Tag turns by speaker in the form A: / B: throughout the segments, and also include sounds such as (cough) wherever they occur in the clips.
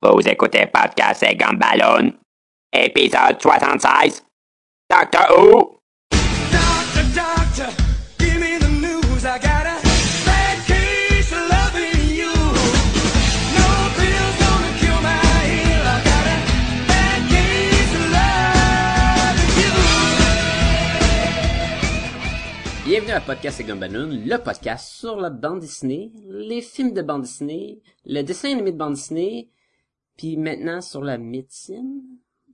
A: Vous écoutez Podcast et Gumballoon, épisode 76, Doctor Who?
B: Doctor, doctor, give me the news. I got a bad case of loving you. No pills gonna cure my ill. I got a bad case of loving you.
C: Bienvenue à Podcast et Gumballoon, le podcast sur la bande dessinée, les films de bande dessinée, le dessin animé de bande dessinée, puis maintenant sur la médecine?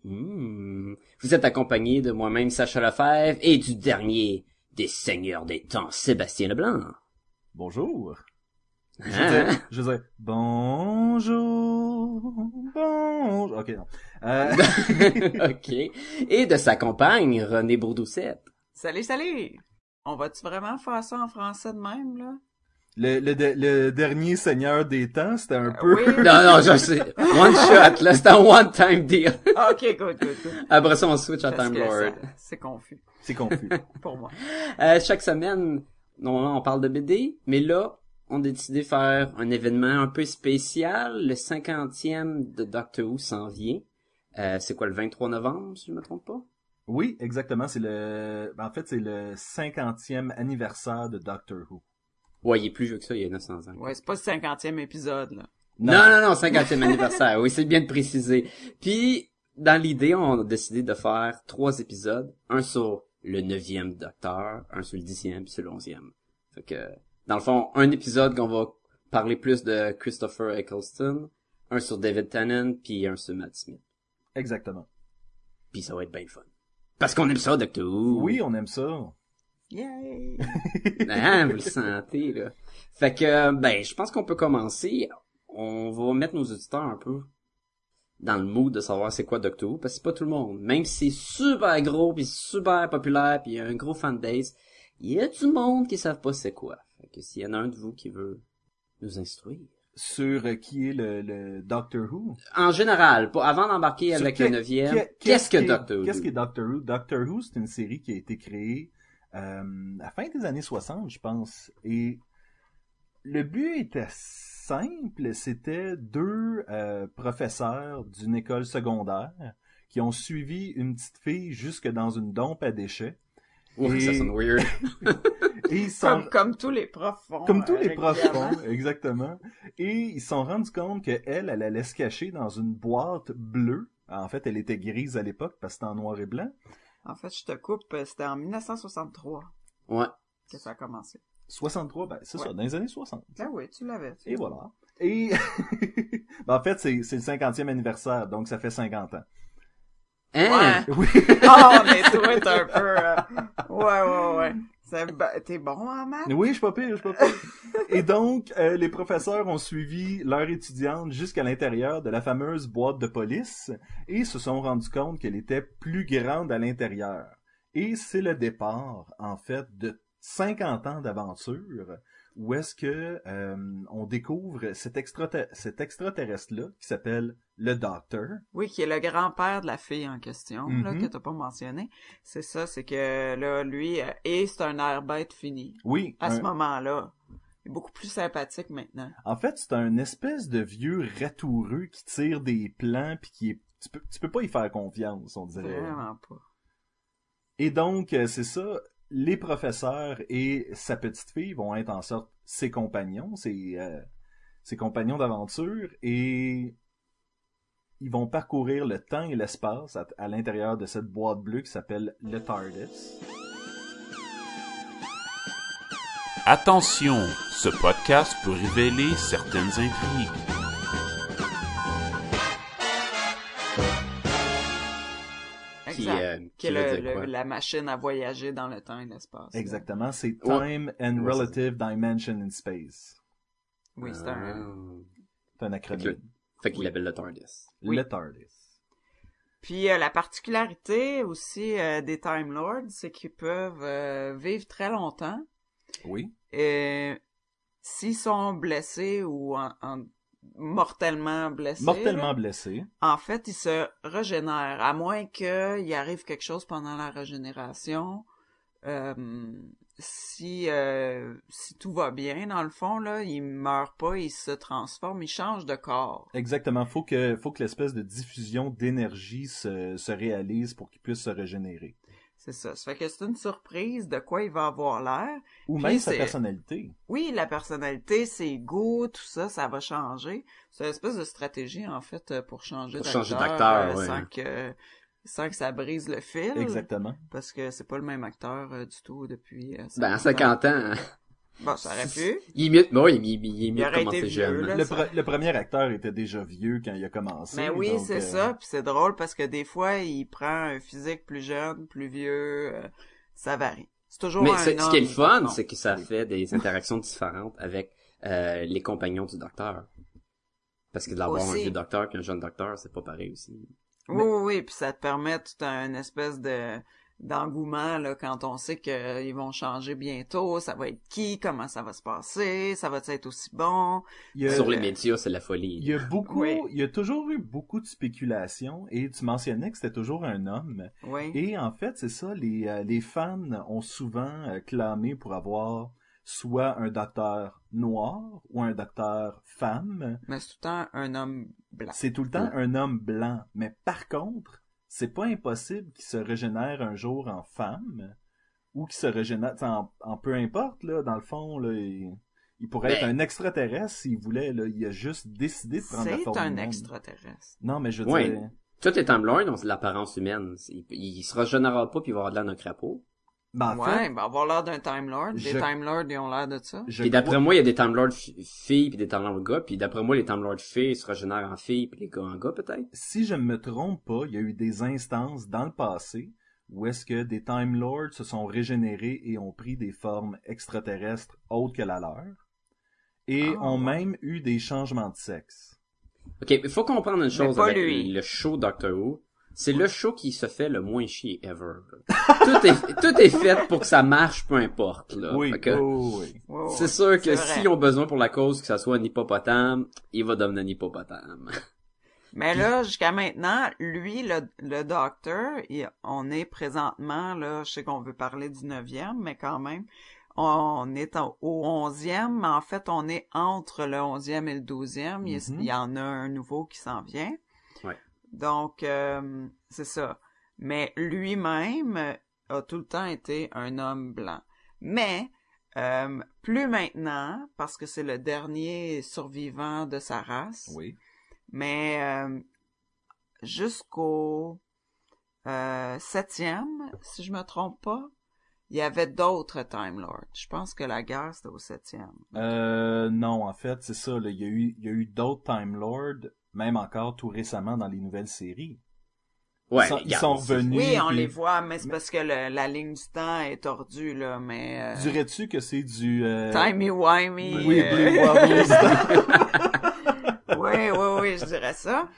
C: Hmm. Vous êtes accompagné de moi-même Sacha Lefebvre et du dernier des seigneurs des temps, Sébastien Leblanc.
D: Bonjour. Je veux
C: Hein?
D: dire, je veux dire, bonjour, bonjour. Ok, non. Euh, (laughs)
C: ok. Et de sa compagne, René Bourdoucette.
E: Salut, salut! On va-tu vraiment faire ça en français de même, là?
D: Le, le, de- le dernier seigneur des temps, c'était un peu...
E: Oui. (laughs)
C: Non, non, je sais. One shot, là, c'est un one-time deal.
E: Ah, ok, good, good, good.
C: Après ça, on switch à
E: Parce
C: Time Lord.
E: C'est confus
D: C'est confus. (laughs)
E: pour moi.
C: Euh, chaque semaine, on, on parle de BD, mais là, on a décidé de faire un événement un peu spécial. Le 50e de Doctor Who s'en vient. Euh, c'est quoi, le 23 novembre, si je me trompe pas?
D: Oui, exactement, c'est le... En fait, c'est le 50e anniversaire de Doctor Who.
C: Ouais, il est plus vieux que ça, il y a 900 ans.
E: Ouais, c'est pas le cinquantième épisode, là.
C: Non, non, non, 50e anniversaire. Oui, c'est bien de préciser. Puis, dans l'idée, on a décidé de faire trois épisodes. Un sur le 9e Docteur, un sur le 10e, puis sur le 11e. Fait que, dans le fond, un épisode qu'on va parler plus de Christopher Eccleston, un sur David Tennant, puis un sur Matt Smith.
D: Exactement.
C: Puis ça va être bien fun. Parce qu'on aime ça, Doctor Who.
D: Oui, on aime ça.
E: Yay!
C: Hein, vous le sentez, là. Fait que, ben, je pense qu'on peut commencer. On va mettre nos auditeurs un peu dans le mood de savoir c'est quoi Doctor Who, parce que c'est pas tout le monde. Même si c'est super gros, puis super populaire, puis il y a un gros fanbase, il y a du monde qui savent pas c'est quoi. Fait que s'il y en a un de vous qui veut nous instruire.
D: Sur euh, qui est le, le Doctor Who?
C: En général, pas, avant d'embarquer avec le neuvième,
D: que-
C: qu'est-ce que Doctor Who?
D: Qu'est-ce que Doctor Who? Doctor Who, c'est une série qui a été créée euh, à la fin des années 60, je pense. Et le but était simple, c'était deux euh, professeurs d'une école secondaire qui ont suivi une petite fille jusque dans une dompe à déchets. Et-
C: ça sonne weird. (laughs)
D: Et ils sont...
E: Comme, comme tous les profs font.
D: Comme tous
E: euh,
D: les profs font, exactement. Et ils se sont rendus compte qu'elle, elle allait se cacher dans une boîte bleue. En fait, elle était grise à l'époque parce que c'était en noir et blanc.
E: En fait, je te coupe, euh, c'était en 1963
C: Ouais.
E: que ça a commencé.
D: 63, ben c'est
E: Ouais.
D: ça, dans les années 60.
E: Ah oui, tu l'avais. tu
D: Et voilà. Et (laughs) ben, en fait, c'est c'est le 50e anniversaire, donc ça fait 50 ans.
C: Hein?
E: Ouais.
D: Oui.
E: Oh, mais toi, t'es un peu... euh, Ouais, ouais, ouais. Ben, T'es bon?
D: Oui, je suis pas pire, je suis pas pire. Et donc, euh, les professeurs ont suivi leur étudiante jusqu'à l'intérieur de la fameuse boîte de police et se sont rendus compte qu'elle était plus grande à l'intérieur. Et c'est le départ, en fait, de 50 ans d'aventure où est-ce que euh, on découvre cet, extrater- cet extraterrestre-là qui s'appelle le Docteur.
E: Oui, qui est le grand-père de la fille en question, là,
D: Mhm.
E: que t'as pas mentionné. C'est ça, c'est que là, lui, euh, et c'est un air bête fini.
D: Oui,
E: À
D: un-
E: ce moment-là, il est beaucoup plus sympathique maintenant.
D: En fait, c'est un espèce de vieux ratoureux qui tire des plans puis qui est tu peux, tu peux pas y faire confiance, on dirait.
E: Vraiment pas.
D: Et donc, euh, c'est ça, les professeurs et sa petite fille vont être en sorte ses compagnons, ses, euh, compagnons d'aventure, et ils vont parcourir le temps et l'espace à, à l'intérieur de cette boîte bleue qui s'appelle le TARDIS.
F: Attention, ce podcast peut révéler certaines intrigues.
C: Qui,
E: Exact.
C: euh,
E: Qui
C: qui
E: est le- la machine à voyager dans le temps et l'espace. là.
D: Exactement, c'est. Time and Relative Dimension in Space.
E: Oui, c'est un...
D: C'est un
C: Fait
D: acronyme.
C: que- Fait qu'il appelle le TARDIS.
E: Oui.
D: Le TARDIS.
E: Puis euh, la particularité aussi euh, des Time Lords, c'est qu'ils peuvent euh, vivre très longtemps.
D: Oui.
E: Et s'ils sont blessés ou en, en- mortellement blessés,
D: Mortellement
E: là,
D: blessé.
E: en fait, ils se régénèrent. À moins qu'il arrive quelque chose pendant la régénération, euh, si euh, si tout va bien dans le fond là, il meurt pas, il se transforme, il change de corps.
D: Exactement. Faut que, faut que l'espèce de diffusion d'énergie se, se réalise pour qu'il puisse se régénérer.
E: C'est ça. Ça fait que c'est une surprise de quoi il va avoir l'air.
D: Ou
E: Puis
D: même sa personnalité.
E: Oui, la personnalité, ses goûts, tout ça, ça va changer. C'est une espèce de stratégie en fait euh, pour changer
C: Pour
E: d'acteur,
C: changer d'acteur,
E: euh,
C: ouais.
E: sans que sans que ça brise le fil.
D: Exactement.
E: Parce que c'est pas le même acteur euh, du tout depuis euh,
C: Ben, à
E: 50
C: 50 ans,
E: Bon, ça aurait pu.
C: il mieux, bon, il, il, il est mieux
E: aurait
C: de commencer
E: été
C: jeune.
E: là.
D: Le,
E: ça-
D: pre- le premier acteur était déjà vieux quand il a commencé.
E: Mais oui,
D: donc,
E: c'est
D: euh,
E: ça. Puis c'est drôle parce que des fois, il prend un physique plus jeune, plus vieux. euh, ça varie. C'est toujours
C: Mais
E: un
C: c'est- ce qui est le fun, c'est que ça fait des interactions différentes avec euh, les compagnons du docteur. Parce que d'avoir un
E: Aussi.
C: vieux docteur qu'un jeune docteur, c'est pas pareil aussi.
E: Oui, oui, oui. Puis ça te permet tout un espèce de d'engouement là quand on sait qu'ils vont changer bientôt. Ça va être qui Comment ça va se passer Ça va être aussi bon?
D: Il y a-
C: Sur les médias, c'est la folie.
D: Il y a beaucoup,
E: Oui.
D: il y a toujours eu beaucoup de spéculations et tu mentionnais que c'était toujours un homme.
E: Oui.
D: Et en fait, c'est ça, les, euh, les fans ont souvent euh, clamé pour avoir soit un docteur noir ou un docteur femme.
E: Mais c'est tout le temps un homme blanc.
D: C'est tout le temps un homme blanc. Mais par contre, c'est pas impossible qu'il se régénère un jour en femme ou qu'il se régénère en, en peu importe, là, dans le fond, là, il, il pourrait
C: Ben-
D: être un extraterrestre s'il voulait, là. Il a juste décidé de prendre la
E: C'est
D: forme
E: un
D: humaine.
E: extraterrestre.
D: Non, mais je veux
C: Ouais.
D: dire...
C: Tout est c'est l'apparence humaine. Il, il se régénérera pas puis il va avoir de l'air d'un crapaud.
D: Ben, en
E: ouais,
D: fait,
E: ben avoir l'air d'un Time Lord. Des
D: je-
E: Time Lords, ils ont l'air de ça.
D: je
C: Puis d'après moi, il y a des Time Lord fi- filles puis des Time Lord gars. Puis d'après moi, les Time Lord filles se régénèrent en filles puis les gars en gars peut-être.
D: si je ne me trompe pas, il y a eu des instances dans le passé où est-ce que des Time Lords se sont régénérés et ont pris des formes extraterrestres autres que la leur, et
E: Ah,
D: ont
E: ouais.
D: même eu des changements de sexe.
C: Ok, il faut comprendre une chose avec
E: lui.
C: le show Doctor Who. C'est le show qui se fait le moins chier ever. (laughs) tout est tout est fait pour que ça marche, peu importe. Là.
D: oui,
C: que
D: oh,
C: c'est sûr que s'ils ont besoin pour la cause que ça soit un hippopotame, il va devenir un hippopotame. (laughs)
E: Mais là, jusqu'à maintenant, lui, le, le docteur, il- on est présentement, là, je sais qu'on veut parler du neuvième, mais quand même, on est en- au onzième, mais en fait, on est entre le onzième et le douzième. Il,
D: Mhm.
E: il y en a un nouveau qui s'en vient. Donc, euh, c'est ça. Mais lui-même euh, a tout le temps été un homme blanc. Mais, euh, plus maintenant, parce que c'est le dernier survivant de sa race.
D: Oui.
E: Mais euh, jusqu'au septième, si je me trompe pas, il y avait d'autres Time Lords. Je pense que la guerre, c'était au septième.
D: Euh, non, en fait, c'est ça. là, Il y a eu, il y a eu d'autres Time Lords, même encore tout récemment dans les nouvelles séries.
C: Ouais,
D: ils sont, ils revenus.
E: Oui, on
D: puis-
E: les voit, mais c'est parce que le- la ligne du temps est tordue, là, mais... euh,
D: Dirais-tu que c'est du... euh,
E: Timey-wimey.
D: Oui,
E: euh,
D: Blue Wobbles. (laughs)
E: oui, oui, oui, je dirais ça.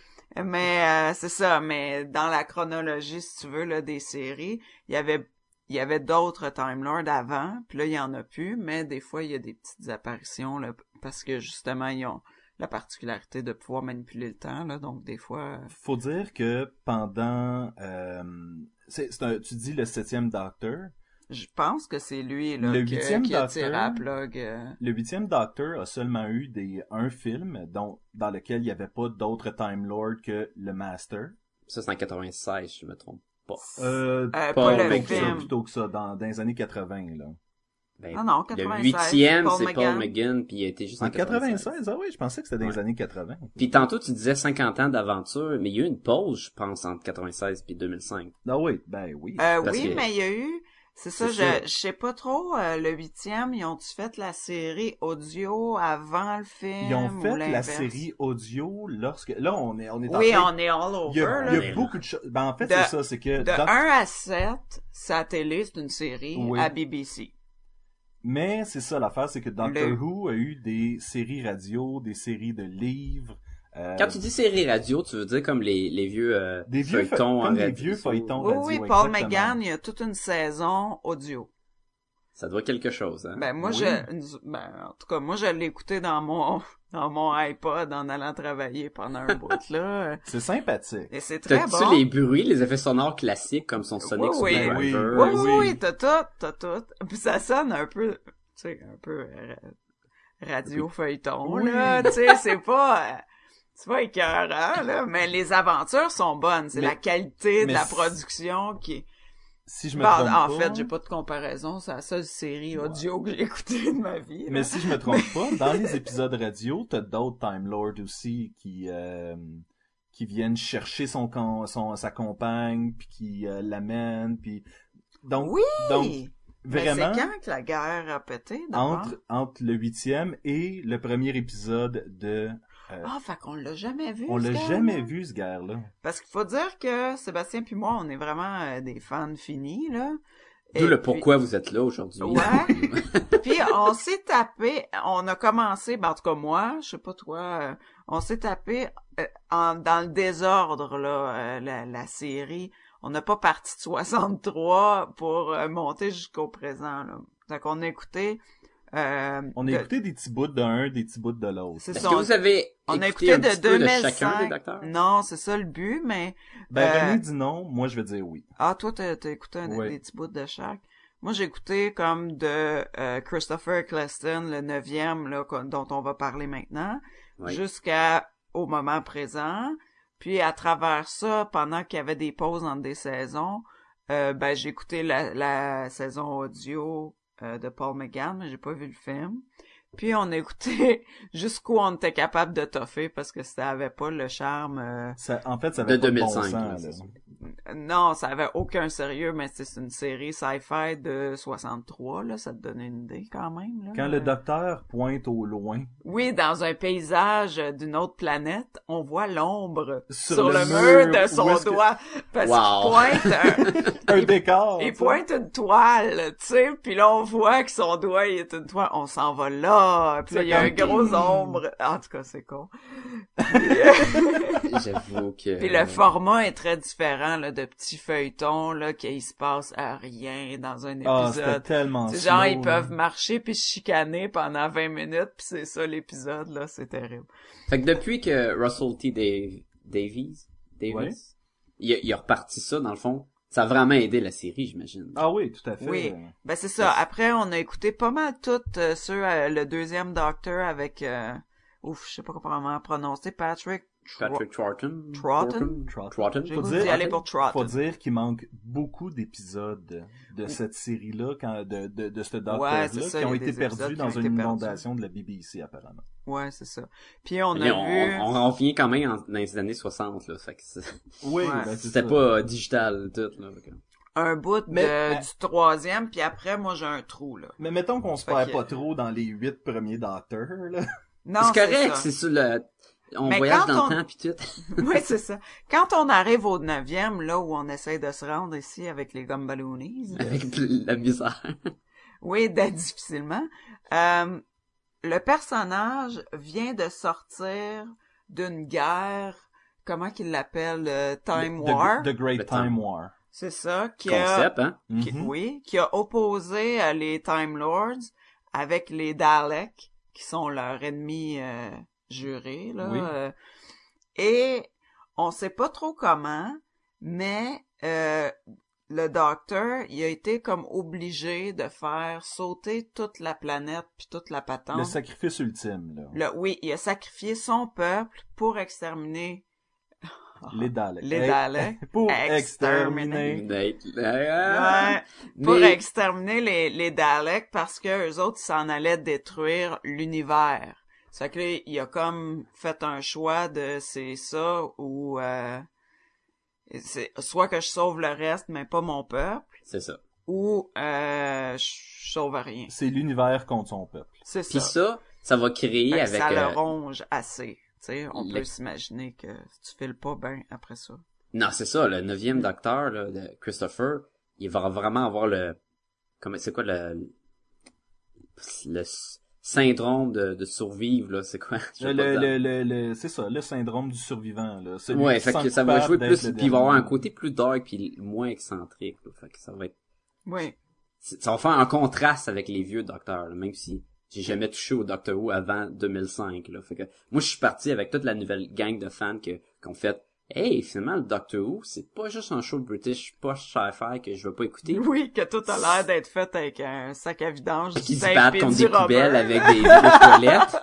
E: Mais euh, c'est ça, mais dans la chronologie, si tu veux, là, des séries, il y avait il y avait d'autres Time Lords avant, puis là, il y en a plus, mais des fois, il y a des petites apparitions, là, parce que justement, ils ont la particularité de pouvoir manipuler le temps, là, donc des fois... euh,
D: Faut dire que pendant... Euh, c'est, c'est un- tu dis le septième Docteur.
E: Je pense que c'est lui, là,
D: Le huitième
E: qui a
D: Docteur.
E: tiré à la plug. euh.
D: Le huitième Docteur a seulement eu des, un film dont, dans lequel il n'y avait pas d'autres Time Lords que le Master.
C: Ça, c'est en 96, si je me trompe pas.
D: Euh,
E: Euh,
C: pas
E: pas le film.
D: plutôt que ça, dans, dans les années 80, là.
C: Ben,
E: Ah non,
C: le
E: 96,
C: huitième,
E: Paul
C: c'est. Paul McGinn, puis il a été juste en,
D: En 96, ah oui, je pensais que c'était dans les années 80.
C: Puis tantôt, tu disais 50 ans d'aventure, mais il y a eu une pause, je pense, entre 96 puis 2005.
D: Ah oui, ben oui.
E: Euh,
C: Parce
E: oui,
C: que-
E: mais il y a eu... C'est ça, je, je sais pas trop, euh, le huitième, ils ont-tu fait la série audio avant le film?
D: Ils ont
E: ou
D: fait la série audio lorsque... Là, on est, on est en
E: Oui,
D: train-
E: on est all over,
D: Il y a,
E: là.
D: il y a beaucoup de choses. Ben, en fait, c'est ça, c'est que...
E: De
D: Doc-
E: 1 à 7, sa télé, c'est une série
D: Oui.
E: à BBC.
D: Mais c'est ça l'affaire, c'est que Doctor
E: Le-
D: Who a eu des séries radio, des séries de livres. euh,
C: Quand tu dis série radio, tu veux dire comme les, les vieux, euh,
D: Des vieux
C: feuilletons
D: feu-
C: en
D: comme des
C: radio.
D: vieux feuilletons.
E: Oui,
D: radio,
E: oui, Paul
D: exactement.
E: McGann, il y a toute une saison audio.
C: Ça doit quelque chose, hein?
E: Ben moi
D: Oui.
E: je ben en tout cas moi je l'ai écouté dans mon (laughs) dans mon iPod en allant travailler pendant un bout là (laughs)
D: C'est sympathique.
E: et c'est très
C: T'as-tu
E: bon.
C: les bruits, les effets sonores classiques comme son Sonic
E: Oui, oui.
C: Screwdriver?
E: Oui, oui,
D: Oui.
E: oui, t'as tout, t'as tout. Puis ça sonne un peu, tu sais, un peu euh, radio feuilleton,
D: Oui.
E: là. Tu sais, c'est pas, euh, c'est pas écœurant, là. Mais les aventures sont bonnes. C'est la qualité de la production qui est...
D: Si je me
E: Bon,
D: trompe
E: en
D: pas,
E: fait, j'ai pas de comparaison. C'est la seule série audio que j'ai écoutée de ma vie. là.
D: Mais si je me trompe pas, dans les (laughs) épisodes radio, t'as d'autres Time Lords aussi qui euh, qui viennent chercher son, son sa compagne puis qui euh, l'amènent puis donc
E: Oui!
D: donc vraiment
E: c'est quand que la guerre a pété,
D: entre entre le huitième et le premier épisode de
E: Ah, fait qu'on l'a jamais vu.
D: on
E: ce
D: l'a
E: gars-là.
D: jamais vu ce gars là.
E: Parce qu'il faut dire que Sébastien puis moi, on est vraiment euh, des fans finis, là.
C: D'où
E: Et
C: le
E: puis-
C: pourquoi vous êtes là aujourd'hui.
E: Ouais. (laughs) Puis on s'est tapé, on a commencé, ben en tout cas moi, je sais pas toi, euh, on s'est tapé euh, en, dans le désordre là, euh, la, la série. On n'a pas parti de 63 pour euh, monter jusqu'au présent. Là. Donc on a écouté. Euh,
D: On a
E: de-
D: écouté des petits bouts d'un, des petits bouts de l'autre.
E: C'est
C: Est-ce
E: ça.
C: que vous avez
E: On a
C: écouté
E: écouté
C: un
E: de
C: petit peu de
E: 2005.
C: chacun des docteurs?
E: Non, c'est ça le but, mais
D: Ben
E: Euh,
D: René dit non, moi je vais dire oui.
E: Ah, toi, t'as, t'as écouté un,
D: Ouais.
E: des petits bouts de chaque. Moi, j'ai écouté comme de euh, Christopher Eccleston, le neuvième, là, dont on va parler maintenant,
C: Oui.
E: jusqu'à au moment présent. Puis, à travers ça, pendant qu'il y avait des pauses entre des saisons, euh, ben, j'ai écouté la, la saison audio euh, de Paul McGann, mais j'ai pas vu le film. Puis, on a écouté (laughs) jusqu'où on était capable de toffer parce que ça avait pas le charme... euh,
D: Ça, en fait, ça
C: De
D: avait pas de bon
C: 2005,
D: sens,
E: non, ça avait aucun sérieux, mais c'est une série sci-fi de 63, là, ça te donne une idée quand même. Là.
D: Quand le docteur pointe au loin
E: Oui, dans un paysage d'une autre planète, on voit l'ombre
D: Sur
E: sur,
D: le
E: le,
D: mur,
E: mur de son
D: que-
E: doigt. Parce
C: Wow.
E: qu'il pointe un, (laughs)
D: un
E: Il-
D: décor.
E: il pointe une toile, tu sais, puis là on voit que son doigt il est une toile, on s'en va là, puis là il y a un gros ombre. En tout cas, c'est con. (laughs)
C: J'avoue que... (laughs)
E: Puis le format est très différent là, de petits feuilletons là, qu'il se passe à rien dans un
D: Ah,
E: épisode.
D: tellement
E: C'est genre, ils
D: là.
E: peuvent marcher puis chicaner pendant 20 minutes, puis c'est ça l'épisode, là, c'est terrible.
C: Fait que depuis que Russell T. Dave- Davies, Davis,
D: Ouais.
C: il, a, il a reparti ça, dans le fond, ça a vraiment aidé la série, j'imagine.
D: Ah oui, tout à fait.
E: Oui. Ben c'est ça. Après, on a écouté pas mal toutes euh, ceux, euh, le deuxième Docteur avec, euh, ouf, je sais pas comment prononcer, Patrick.
C: Patrick Troughton.
E: Troughton?
D: Troughton. Faut dire-
E: d'y aller pour
D: Faut dire qu'il manque beaucoup d'épisodes de cette série-là, quand, de, de, de ce
E: ça,
D: qui ont été perdus dans une inondation de la BBC, apparemment.
E: Ouais, c'est ça. Puis on a vu...
C: on, on revient quand même en- dans les années 60, là. Fait que c'est- (laughs)
D: Oui,
E: Ouais.
D: ben,
C: c'était pas euh, digital, tout, là.
E: Un bout de-
D: Mais-
E: du troisième, puis après, moi, j'ai un trou, là.
D: Mais mettons qu'on se perd
E: que-
D: pas trop dans les huit premiers docteurs, là.
E: Non,
C: C'est correct, c'est sur le... On
E: Mais
C: voyage
E: quand
C: dans
E: on-
C: le temps pis tout. (laughs)
E: Oui, c'est ça. Quand on arrive au neuvième, là, où on essaie de se rendre ici avec les Gumballoonies,
C: Avec la misère.
E: oui, d'être difficilement, euh, le personnage vient de sortir d'une guerre, comment qu'il l'appelle, euh, Time
D: The-
E: War,
D: The, Great Time
C: Time.
D: War.
E: c'est ça, qui a,
C: Concept, hein?
E: qui-
D: Mhm.
E: oui, qui a opposé euh, les Time Lords avec les Daleks, qui sont leurs ennemis jurés, là.
D: Oui.
E: euh, et on sait pas trop comment, mais euh, le docteur, il a été comme obligé de faire sauter toute la planète puis toute la patente.
D: Le sacrifice ultime, là.
E: Le- oui, il a sacrifié son peuple pour exterminer (laughs)
D: Les Daleks.
E: les Daleks. (laughs)
D: Pour
E: Exterminer.
D: exterminer.
C: Nate.
E: Ouais, pour exterminer les, les Daleks parce que eux autres ils s'en allaient détruire l'univers. Ça que là, il a comme fait un choix de c'est ça ou euh, c'est soit que je sauve le reste mais pas mon peuple
C: C'est ça.
E: ou euh, je sauve rien.
D: C'est l'univers contre son peuple.
E: C'est
C: Puis
E: ça.
C: ça, ça va créer
E: Fait
C: avec...
E: ça
C: euh,
E: le ronge assez. Tu sais, on
C: le-
E: peut s'imaginer que tu files pas bien après ça.
C: Non, c'est ça, le neuvième docteur, là, de Christopher, il va vraiment avoir le... Comment, c'est quoi le... Le syndrome de, de survivre, là, c'est quoi? (laughs)
D: Le, le, le, le- c'est ça, le syndrome du survivant, là. Celui
C: Ouais,
D: qui
C: fait que ça va jouer plus, puis il va avoir un côté plus dark puis moins excentrique, là. Fait que ça va être...
E: Oui.
C: c'est- ça va faire un contraste avec les vieux docteurs, là, même si j'ai jamais touché au Doctor Who avant 2005, là. Fait que, moi, je suis parti avec toute la nouvelle gang de fans que, qu'on fait, hey, finalement, le Doctor Who, c'est pas juste un show British poche sci-fi que je veux pas écouter.
E: Oui, que tout a l'air d'être fait avec un sac à vidange,
C: qui se battent contre des poubelles avec des (laughs) toilettes.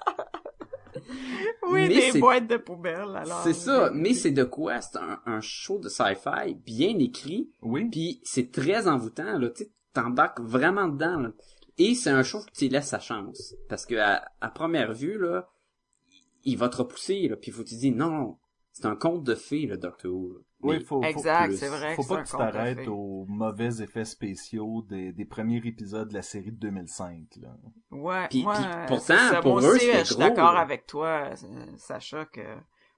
E: Oui,
C: Mais
E: des boîtes de poubelles, alors.
C: C'est ça, mais c'est de quoi? C'est un, un show de sci-fi bien écrit,
D: Oui.
C: puis c'est très envoûtant, là, tu sais, t'embarques vraiment dedans, là. Et c'est un show que tu laisses sa chance. Parce que à, à première vue, là, il va te repousser, là, puis faut que tu dis non, non, c'est un conte de fées, le Doctor Who.
D: Oui, faut, faut-
E: Exact, c'est vrai.
D: Faut
E: que
D: pas que tu t'arrêtes aux mauvais effets spéciaux des, des premiers épisodes de la série de 2005. Là.
E: Ouais,
C: Puis-
E: ouais,
C: puis
E: c'est
C: pourtant,
E: ça.
C: pour
E: Moi
C: eux,
E: aussi, je suis d'accord avec toi, Sacha, que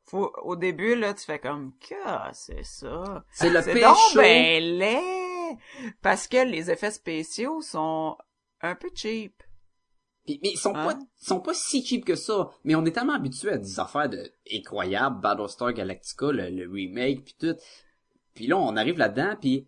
E: faut, au début, là, tu fais comme, que c'est ça?
C: C'est le pire
E: donc
C: show.
E: ben laid! Parce que les effets spéciaux sont un peu cheap.
C: Puis- mais ils sont
E: Hein?
C: pas, ils sont pas si cheap que ça. Mais on est tellement habitué à des affaires de incroyables, Battlestar Galactica, le, le remake, puis tout. Puis là, on arrive là-dedans, puis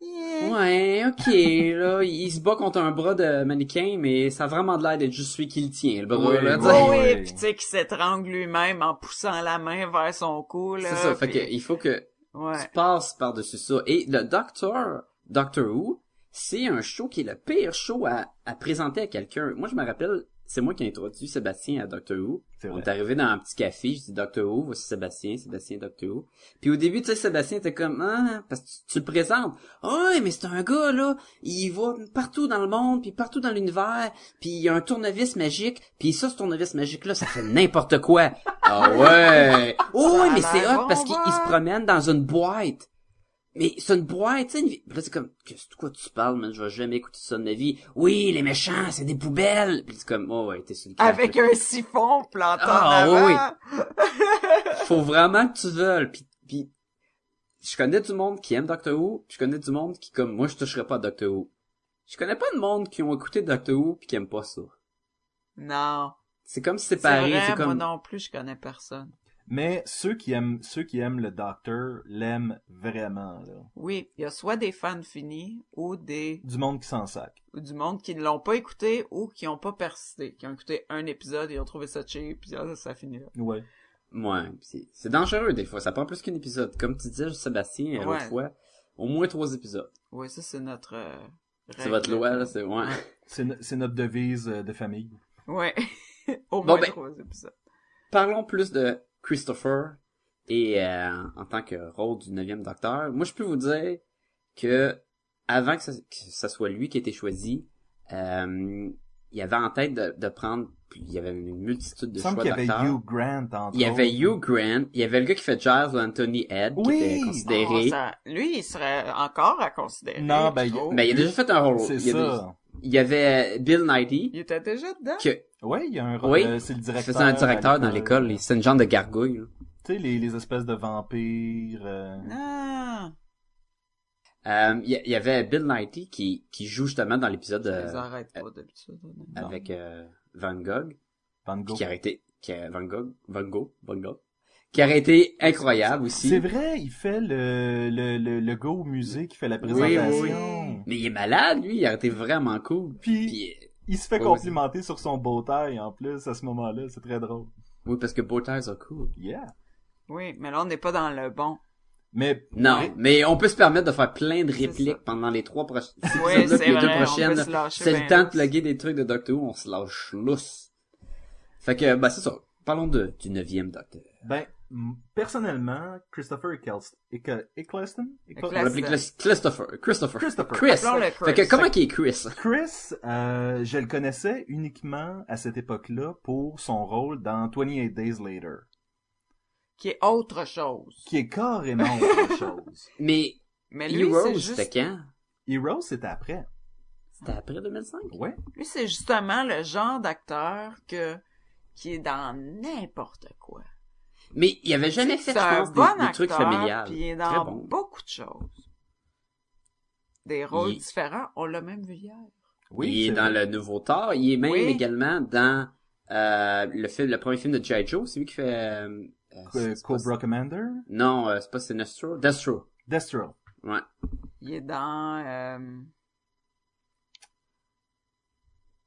C: ouais, ok, (laughs) là, il se bat contre un bras de mannequin, mais ça a vraiment de l'air d'être juste celui qui le tient, le bras.
D: Oui,
C: là,
D: oui.
E: Oh oui, puis tu sais, qui s'étrangle lui-même en poussant la main vers son cou, là.
C: C'est ça. Fait que il faut que
E: Ouais.
C: tu passes par-dessus ça. Et le Doctor, Doctor Who, c'est un show qui est le pire show à, à présenter à quelqu'un. Moi, je me rappelle, c'est moi qui ai introduit Sébastien à Doctor Who. On est arrivé dans un petit café, je dis Doctor Who, voici Sébastien, Sébastien Doctor Who. Puis au début, tu sais, Sébastien était comme, ah, parce que tu, tu le présentes. Ah, ouais, mais c'est un gars, là, il va partout dans le monde, puis partout dans l'univers, puis il y a un tournevis magique, puis ça, ce tournevis magique-là, ça fait n'importe quoi. ah ouais! (laughs) Oh, mais c'est hot parce qu'il il se promène dans une boîte. Mais c'est une boîte, tu sais, une vie- Puis là, c'est comme, qu'est-ce de quoi tu parles, man? Je vais jamais écouter ça de ma vie. Oui, les méchants, c'est des poubelles. Puis c'est comme, oh ouais, t'es sur le
E: Avec un siphon planté
C: Ah,
E: en avant.
C: oui, Faut vraiment que tu veuilles. Puis, puis, je connais du monde qui aime Doctor Who, puis je connais du monde qui, comme, moi, je toucherais pas à Doctor Who. Je connais pas de monde qui ont écouté Doctor Who puis qui aiment pas ça.
E: Non.
C: C'est comme
E: C'est
C: séparé, c'est
E: moi
C: comme...
E: non plus, je connais personne.
D: Mais ceux qui aiment ceux qui aiment le Docteur l'aiment vraiment. Là.
E: Oui, il y a soit des fans finis ou des
D: Du monde qui s'en sac.
E: ou du monde qui ne l'ont pas écouté ou qui n'ont pas persisté, qui ont écouté un épisode et ont trouvé ça cheap, puis ah, ça finit là.
D: Ouais.
C: Ouais, c'est dangereux des fois, ça prend plus qu'un épisode. Comme tu disais, Sébastien, l'autre
E: Ouais.
C: fois, au moins trois épisodes.
E: Oui, ça c'est notre euh,
C: C'est votre loi, là, c'est... Ouais. (laughs)
D: C'est no- c'est notre devise euh, de famille.
E: Ouais. (laughs) Au
C: Bon,
E: moins
C: ben-
E: trois épisodes.
C: Parlons plus de Christopher et euh, en tant que rôle du neuvième docteur. Moi, je peux vous dire que avant que ça, que ça soit lui qui ait été choisi, euh, il avait en tête de, de prendre, puis il y avait une multitude de
D: Il
C: choix
D: qu'il y avait
C: d'acteurs.
D: Hugh Grant entre
C: Il y avait. Hugh Grant, il y avait le gars qui fait Giles ou Anthony Head,
D: Oui!
C: qui était
E: Oh,
C: considéré.
E: ça- lui, il serait encore à considérer.
D: Non, ben, il-.
C: Mais il a déjà fait un rôle.
D: C'est
C: il,
D: ça.
C: il y avait Bill Nighy,
E: Il était déjà dedans.
C: que,
D: Ouais, il y a un rôle.
C: oui,
D: euh, c'est le directeur.
C: faisait un directeur dans l'école, c'est une genre de gargouille.
D: Tu sais, les, les espèces de vampires. euh,
E: Ah,
C: Euh, il y, il y avait Bill Nighy qui, qui joue justement dans l'épisode euh,
E: arrête pas d'habitude. honnêtement.
C: avec euh, Van Gogh,
D: Van Gogh.
C: qui a été qui a, Van Gogh, Van Gogh, Van Gogh, qui aurait été incroyable aussi.
D: C'est vrai, il fait le, le, le, le go au musée qui fait la
C: Oui,
D: présentation.
C: oui, oui. Mais il est malade, lui, il aurait été vraiment cool.
D: Puis,
C: Puis,
D: il se fait
C: Ouais,
D: complimenter sur son beau taille en plus à ce moment-là. C'est très drôle.
C: oui, parce que Bow Ties are cool.
D: Yeah.
E: Oui, mais là, on n'est pas dans le bon.
D: Mais
C: Non, mais on peut se permettre de faire plein de
E: C'est
C: répliques pendant les trois (laughs) prochaines.
E: Oui,
C: les
E: c'est
C: deux
E: vrai, on
C: prochaines. C'est le temps de plugger des trucs de Doctor Who, on se lâche lousse. Fait que, bah c'est ça. Parlons de, du neuvième Docteur.
D: ben personnellement, Christopher Eccleston,
C: Christopher. Christopher.
D: Christopher.
C: Chris. Fait que comment qu'il est Chris?
D: Chris, euh, je le connaissais uniquement à cette époque-là pour son rôle dans 28 Days Later,
E: Qui est autre chose.
D: qui est carrément autre (laughs) chose.
C: Mais
E: Mais lui, c'est
C: Heroes,
E: juste,
C: c'était quand?
D: Heroes, c'était après.
C: C'était après 2005?
D: Ouais.
E: lui, c'est justement le genre d'acteur que, qui est dans n'importe quoi.
C: Mais il avait jamais fait, je pense,
E: bon
C: des, des
E: acteur,
C: trucs familiales.
E: puis il est
C: Très
E: dans
C: bon.
E: beaucoup de choses. Des rôles
C: Il-
E: différents, on l'a même vu hier.
D: Oui,
C: il est dans
D: vrai.
C: le nouveau Thor. Il est même
E: Oui.
C: également dans euh, le film, le premier film de G.I. Joe. C'est lui qui fait... Euh, euh,
D: Cobra Commander,
C: Non, euh, c'est pas Sinestro. Destro.
D: Destro.
C: Ouais.
E: Il est dans, euh,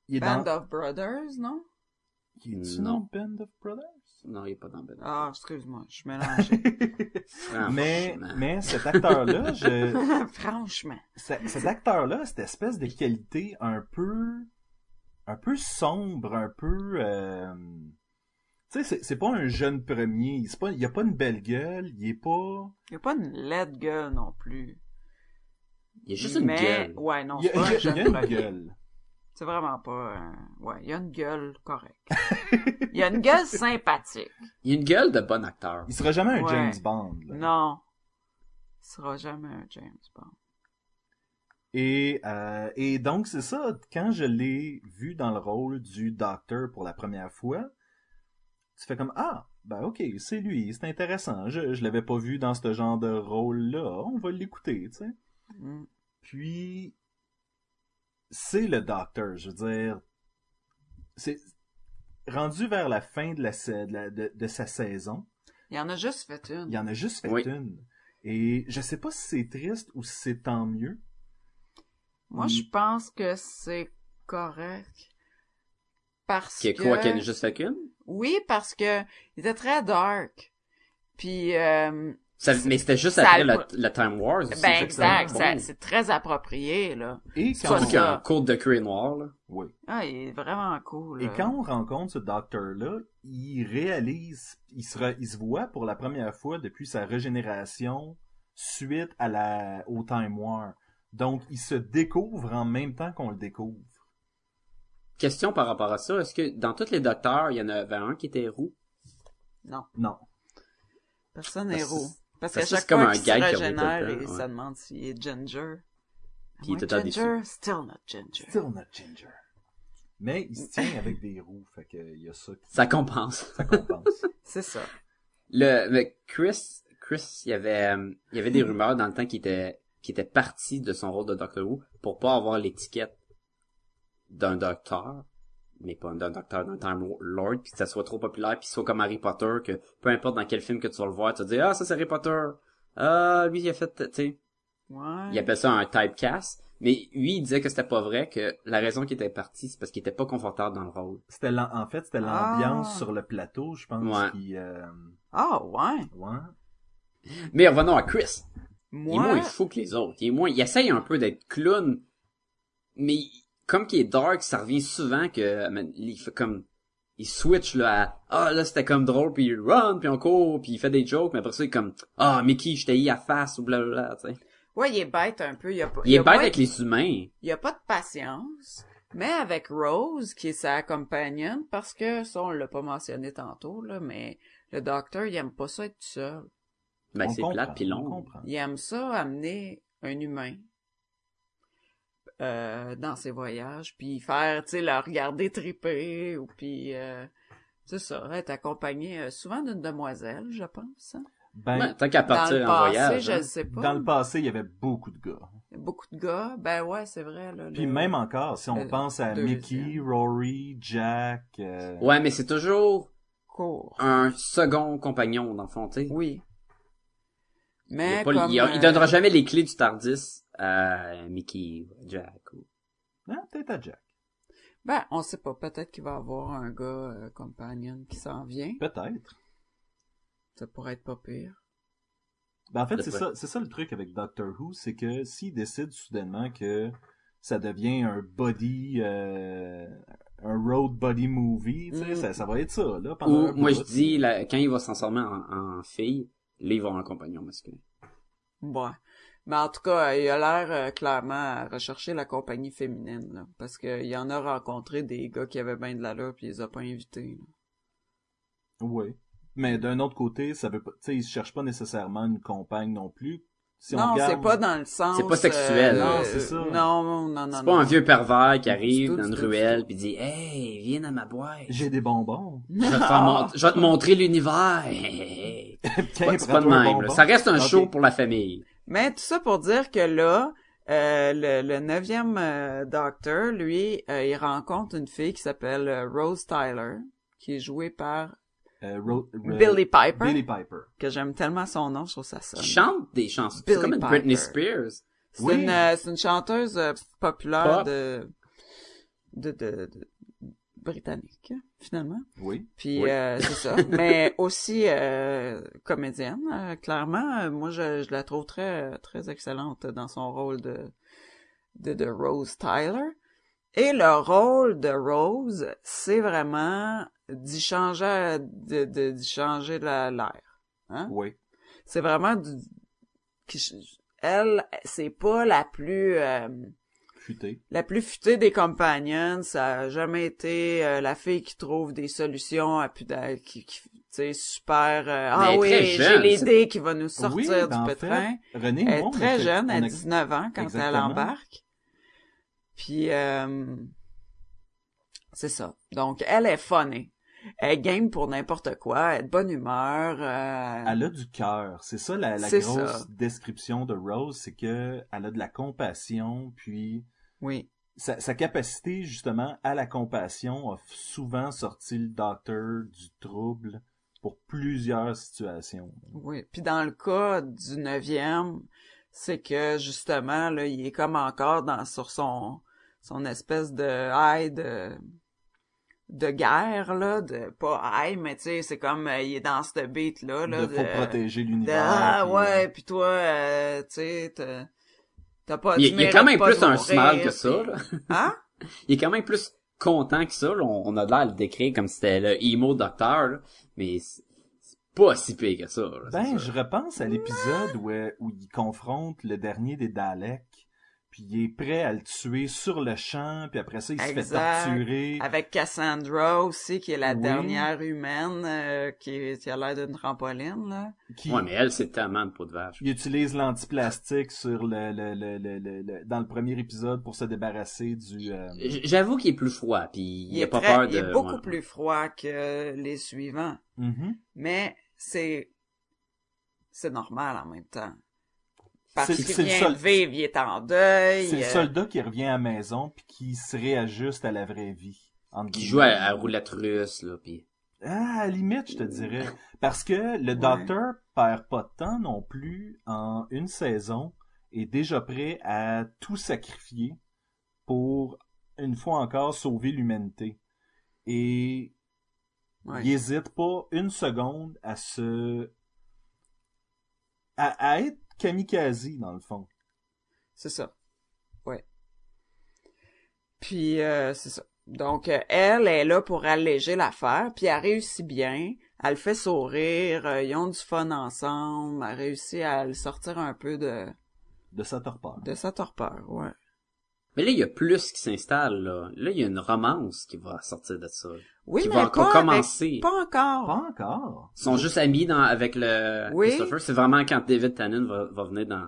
D: Il est
E: Band
D: dans...
E: of Brothers, non?
D: Il est-tu
C: Non.
D: dans Band of Brothers?
C: Non, il est pas dans Ben.
E: Ah, excuse-moi, je suis mélangé. (laughs)
D: mais, mais cet acteur-là, je... (laughs)
E: Franchement.
D: ce- cet acteur-là, cette espèce de qualité un peu, un peu sombre, un peu, euh, tu sais, c'est, c'est pas un jeune premier. C'est pas, il a pas une belle gueule. Il est pas,
E: Il a pas une laide gueule non plus.
C: Il y a juste une
E: Mais,
C: gueule.
E: ouais, non,
D: il y
E: c'est
D: a,
E: pas
D: il
E: un jeune
D: il y a une
E: premier.
D: gueule.
E: C'est vraiment pas... un- Ouais, il y a une gueule correcte. (laughs) il y a une gueule sympathique.
C: Il y a une gueule de bon acteur.
D: Il sera jamais un
E: Ouais.
D: James Bond. là.
E: Non. Il sera jamais un James Bond.
D: Et, euh, et donc, c'est ça, quand je l'ai vu dans le rôle du docteur pour la première fois, tu fais comme, ah, ben ok, c'est lui, c'est intéressant. Je, je l'avais pas vu dans ce genre de rôle-là, on va l'écouter, tu sais.
E: Mm.
D: Puis, c'est le docteur, je veux dire, c'est rendu vers la fin de, la, sa- de, la- de- de sa saison,
E: Il y en a juste fait une.
D: il en a juste fait
C: Oui.
D: une. Et je sais pas si c'est triste ou si c'est tant mieux.
E: Moi, je pense que c'est correct. Parce que...
C: quoi, qu'il y en a juste fait qu'une?
E: Oui, parce que il était très dark. Puis, euh,
C: Ça- mais c'était juste
E: Ça
C: après
E: a-
C: le, le Time Wars. aussi,
E: ben exact,
C: bon.
E: c'est très approprié, là.
D: Et
E: C'est
D: quand,
C: Surtout qu'il y a
E: ça.
C: un de cuir noir, là.
D: oui.
E: Ah, il est vraiment cool.
D: Et
E: là.
D: quand on rencontre ce docteur-là, il réalise, il se, re- il se voit pour la première fois depuis sa régénération suite à la, au Time War. Donc, il se découvre en même temps qu'on le découvre.
C: Question par rapport à ça. Est-ce que dans tous les docteurs, il y en avait un qui était roux?
E: Non,
D: Non.
E: personne n'est roux.
C: C'est-
E: Parce qu'à
C: que c'est
E: chaque
C: comme
E: fois
C: un
E: qu'il se
C: gag qui revient tout le
E: régénère,
C: temps,
E: il
C: ouais.
E: se demande s'il est ginger.
C: Puis il est
E: ginger? Still not ginger.
D: Still not ginger. Mais il se (laughs) tient avec des roues, fait que il y a ça qui
C: Ça compense.
D: ça compense. (laughs)
E: C'est ça.
C: Le, mais Chris, Chris, il y avait, euh, il y avait des rumeurs dans le temps qu'il était, qu'il était parti de son rôle de Doctor Who pour pas avoir l'étiquette d'un docteur, mais pas d'un docteur, d'un Time Lord, puis que ça soit trop populaire, puis soit comme Harry Potter, que peu importe dans quel film que tu vas le voir, tu vas dire, ah, ça c'est Harry Potter. Ah, lui, il a fait, tu sais.
E: Ouais.
C: Il appelle ça un typecast. Mais lui, il disait que c'était pas vrai, que la raison qu'il était parti, c'est parce qu'il était pas confortable dans le rôle.
D: C'était en fait, c'était
E: Ah.
D: l'ambiance sur le plateau, je pense,
C: Ouais.
D: qui, euh,
E: Ah, ouais.
D: ouais.
C: Mais revenons à Chris. Il est
E: Moi,
C: moins fou que les autres. Il est moins, il essaye un peu d'être clown, mais comme qu'il est dark, ça revient souvent que, man, il fait comme, il switch là à, ah là c'était comme drôle puis il run puis on court puis il fait des jokes mais après ça il est comme, ah Mickey je t'ai eu à face ou blablabla, tu sais.
E: ouais, il est bête un peu. Il, a pas,
C: Il est
E: a
C: bête
E: pas-
C: avec les humains.
E: Il a pas de patience. Mais avec Rose, qui est sa compagnon, parce que ça, on l'a pas mentionné tantôt, là, mais le docteur, il aime pas ça être tout seul.
C: Ben
D: On
C: c'est
D: comprend,
C: plate puis
D: on
C: long.
D: comprend.
E: Il aime ça amener un humain euh, dans ses voyages, puis faire, tu sais, le regarder triper, ou puis, euh, c'est ça, être accompagné euh, souvent d'une demoiselle, je pense. hein.
D: Ben,
C: tant qu'à
E: Dans
C: partir
E: le
C: en
E: passé,
C: voyage.
E: je
C: hein.
E: sais pas.
D: dans le passé, il y avait beaucoup de gars.
E: Beaucoup de gars, ben ouais, c'est vrai. Là,
D: Puis
E: le-
D: même encore, si on
E: le
D: pense à
E: deuxième.
D: Mickey, Rory, Jack, euh,
C: Ouais, mais c'est toujours
E: court.
C: un second compagnon dans le fond, tu sais.
E: Oui.
C: Il,
E: Mais
C: a pas-
E: comme,
C: il a- il donnera jamais les clés du Tardis à Mickey, ou Jack. ou-
D: hein, peut-être à Jack.
E: Ben, on sait pas. Peut-être qu'il va y avoir un gars euh, compagnon qui s'en vient.
D: Peut-être.
E: Ça pourrait être pas pire.
D: Ben, en fait, c'est ça, c'est ça le truc avec Doctor Who, c'est que s'il décide soudainement que ça devient un body, euh, un road body movie, tu sais,
E: Mm.
D: ça, ça va être ça, là, pendant
C: Ou
D: un
C: moi je dis, là, quand il va se transformer en, en fille, là il va avoir un compagnon masculin.
E: Ouais. Mais en tout cas, il a l'air euh, clairement à rechercher la compagnie féminine, là. Parce qu'il en a rencontré des gars qui avaient bien de l'allure puis il les a pas invités. là.
D: Oui. Mais d'un autre côté, ça veut pas, tu sais, il cherche pas nécessairement une compagne non plus. Si on
E: non,
D: regarde-
E: c'est pas dans le sens.
C: C'est pas sexuel.
E: euh,
C: Non,
E: euh,
D: c'est ça.
E: Non, non, non, non.
C: C'est pas un vieux pervers qui arrive
E: tout,
C: dans une ruelle puis dit Hey, viens à ma boîte. Je
D: J'ai des bonbons.
C: vais te, faire mon- je vais te montrer l'univers. (laughs) C'est pas de
D: prends-toi un
C: même. là. Ça reste un show pour la famille.
E: Mais tout ça pour dire que là, euh, le, le neuvième euh, Docteur, lui, euh, il rencontre une fille qui s'appelle euh, Rose Tyler, qui est jouée par
D: Euh, Ro- Ro-
E: Billy Piper,
D: Billy Piper.
E: que j'aime tellement son nom, je trouve ça sonne.
C: Qui chante des chansons.
E: Billy
C: C'est comme une
E: Piper.
C: Britney Spears.
E: C'est
D: Oui.
E: une, euh, c'est une chanteuse euh, populaire
C: Pop.
E: de de, de, de- britannique, finalement.
D: Oui.
E: Puis
C: Oui.
E: euh, c'est ça. (laughs) Mais aussi euh, comédienne, euh, clairement. Euh, Moi, je, je la trouve très très excellente dans son rôle de de, de Rose Tyler. Et le rôle de Rose, c'est vraiment d'y changer de de- d'y changer la- l'air. Hein?
D: Oui.
E: C'est vraiment du, qui- elle, c'est pas la plus la plus futée des companions, ça a jamais été euh, la fille qui trouve des solutions à qui, qui tu sais super euh, ah oui, j'ai l'idée qui va nous
D: oui,
E: sortir
D: ben,
E: du
D: fait,
E: pétrin.
D: René,
E: elle est très
D: fait-
E: jeune, elle a
D: a-
E: 19 ans quand elle embarque. Puis euh, c'est ça. Donc elle est funny. Elle est game pour n'importe quoi, elle est de bonne humeur. euh,
D: Elle a du cœur. C'est ça la, grosse
E: ça.
D: description de Rose, c'est que elle a de la compassion, puis
E: Oui.
D: sa, sa capacité justement à la compassion a souvent sorti le docteur du trouble pour plusieurs situations.
E: Oui, puis dans le cas du neuvième, c'est que justement là, il est comme encore dans sur son son espèce de high de de guerre là, de pas high, mais tu sais, c'est comme euh, il est dans ce beat là là
D: de faut protéger
E: de,
D: l'univers.
E: ah
D: puis,
E: ouais,
D: euh,
E: puis toi euh, tu sais t'as t'as pas
C: Il, il est quand même plus
E: de
C: un smile que ça, là. (laughs)
E: Hein?
C: Il est quand même plus content que ça, là. On, on a l'air de le décrire comme si c'était le emo docteur, là. Mais c'est pas si pire que ça, là,
D: Ben, je repense à l'épisode où, euh, où il confronte le dernier des Daleks, puis il est prêt à le tuer sur le champ, puis après ça, il se fait
E: Exact.
D: torturer.
E: Avec Cassandra aussi, qui est la
D: Oui.
E: dernière humaine, euh, qui, est- qui a l'air d'une trampoline, là.
D: Qui,
C: Ouais, mais elle, c'est tellement de peau de vache.
D: Il utilise l'antiplastique sur le, le, le, le, le- le- dans le premier épisode pour se débarrasser du... euh,
C: J'avoue qu'il est plus froid, puis il,
E: Il,
C: a
E: est,
C: pas
E: très-
C: peur
E: il
C: de...
E: est beaucoup
C: ouais.
E: plus froid que les suivants.
D: mhm.
E: Mais c'est, c'est normal en même temps. Parce
D: C'est-
E: qu'il
D: c'est le
E: vient
D: sol-
E: de vivre, il est en deuil.
D: C'est le
E: euh,
D: soldat qui revient à la maison puis qui se réajuste à la vraie vie. entre
C: Qui joue à, à roulette russe, là, puis...
D: Ah, à la limite, je te dirais. Parce que le docteur perd pas de temps non plus en une saison est déjà prêt à tout sacrifier pour, une fois encore, sauver l'humanité. Et
E: ouais.
D: il hésite pas une seconde à se... à, à être kamikaze, dans le fond.
E: C'est ça. Ouais. Puis euh, c'est ça. Donc euh, elle est là pour alléger l'affaire, puis elle réussit bien. Elle le fait sourire, euh, ils ont du fun ensemble, elle réussit à le sortir un peu de,
D: De sa torpeur.
E: de sa torpeur, ouais.
C: Mais là, il y a plus qui s'installe, là. Là, il y a une romance qui va sortir de ça.
E: Oui,
C: Qui
E: mais
C: va encore
E: pas avec-
C: commencer.
E: pas encore.
D: Pas encore.
C: Ils sont juste amis dans, avec le
E: Oui.
C: Christopher. C'est vraiment quand David Tannen va, va venir dans...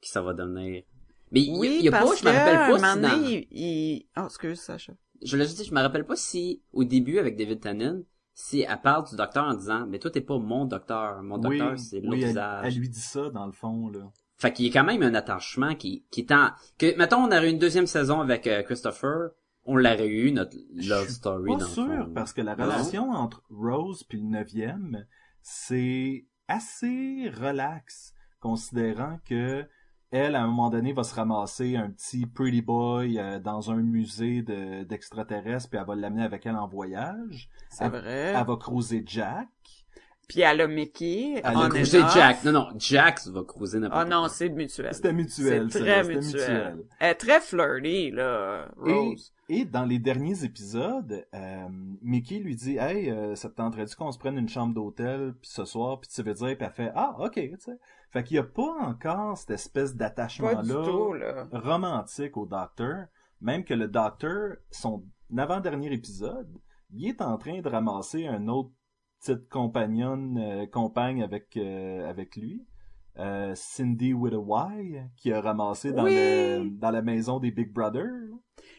C: que ça va devenir... Mais il,
E: Oui,
C: y a
E: parce
C: pas, je me
E: que,
C: rappelle pas si dans...
E: il, il- Oh, excuse, Sacha.
C: Je l'ai juste dit, je me rappelle pas si, au début, avec David Tannen, si elle parle du docteur en disant, mais toi, t'es pas mon docteur. Mon
D: Oui,
C: docteur, c'est l'autre
D: oui elle lui dit ça, dans le fond, là.
C: Fait qu'il y a quand même un attachement qui, qui est en... Que, mettons, on aurait eu une deuxième saison avec euh, Christopher, on l'aurait eu, notre love
D: Je suis
C: story,
D: Pas
C: dans le
D: sûr, parce que la
C: Non?
D: relation entre Rose puis le neuvième, c'est assez relax, considérant que elle, à un moment donné, va se ramasser un petit pretty boy euh, dans un musée de- d'extraterrestres, puis elle va l'amener avec elle en voyage.
E: C'est
D: Elle-
E: vrai.
D: Elle va croiser Jack.
E: Puis elle a Mickey.
D: Elle
C: cruiser
E: off.
C: Jack. Non, non, Jax va cruiser n'importe
E: Ah non, c'est mutuel.
D: C'était mutuel.
E: C'est très
D: c'était
E: mutuel. Elle est très flirty, là, Rose.
D: Et dans les derniers épisodes, euh, Mickey lui dit Hey, euh, ça te tenterait-tu qu'on se prenne une chambre d'hôtel puis ce soir, puis tu veux dire, puis elle fait Ah, ok, tu sais. Fait qu'il y a pas encore cette espèce
E: Pas du
D: d'attachement-là
E: tout, là.
D: romantique au docteur, même que le docteur, son avant-dernier épisode, il est en train de ramasser un autre petite compagnonne, euh, compagne avec, euh, avec lui. euh, Cindy with a Y, qui a ramassé dans,
E: Oui.
D: le, dans la maison des Big Brother.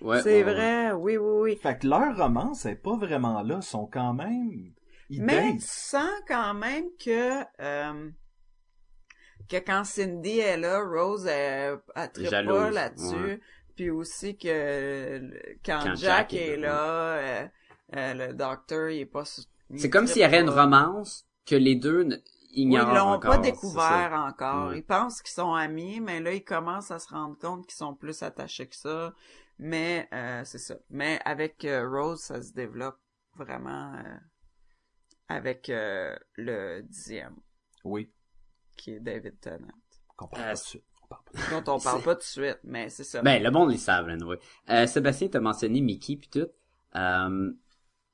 C: Ouais,
E: c'est vrai, oui, oui, oui.
D: Fait que leur romance est pas vraiment là, sont quand même... Ils
E: Mais tu
D: datent.
E: sens quand même que euh, que quand Cindy est là, Rose elle, elle pas là-dessus.
C: ouais.
E: Puis aussi que le- quand,
C: Quand
E: Jack,
C: Jack
E: est,
C: est là,
E: là, euh, euh, le docteur il est pas.
C: C'est comme s'il y avait une romance que les deux ne-
E: Oui,
C: ignorent
E: ils l'ont pas découvert encore.
C: Ouais.
E: Ils pensent qu'ils sont amis, mais là, ils commencent à se rendre compte qu'ils sont plus attachés que ça. Mais euh, c'est ça. Mais avec euh, Rose, ça se développe vraiment euh, avec euh, le dixième,
D: Oui.
E: qui est David Tennant.
D: Qu'on parle
C: Euh,
D: pas de suite. On parle pas de suite.
E: Dont on parle pas tout de suite, mais c'est ça.
C: Ben, le monde, ils savent, là, oui. Euh, Sébastien, t'as mentionné Mickey puis tout.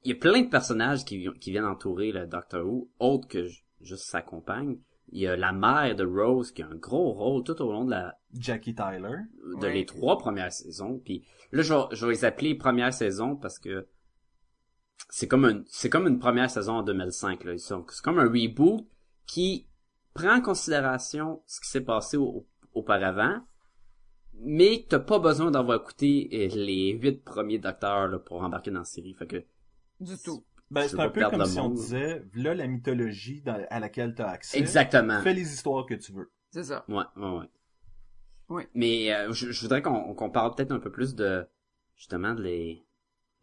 C: Il y a plein de personnages qui, qui viennent entourer le Doctor Who, autres que ju- juste sa compagne. Il y a la mère de Rose qui a un gros rôle tout au long de la
D: Jackie Tyler.
C: de
E: Oui.
C: les trois premières saisons. Puis là, je vais, je vais les appeler première saison parce que c'est comme une c'est comme une première saison en 2005 là. Ils sont- C'est comme un reboot qui prend en considération ce qui s'est passé au- auparavant, mais t'as pas besoin d'avoir écouté euh, les huit premiers docteurs là, pour embarquer dans la série. Fait que
E: Du tout.
D: Ben, c'est un peu comme si on disait, là la mythologie dans- à laquelle tu as accès.
C: exactement.
D: Fais les histoires que tu veux.
E: C'est ça.
C: Ouais, ouais, ouais.
E: Oui.
C: Mais euh, je, je voudrais qu'on qu'on parle peut-être un peu plus de justement de les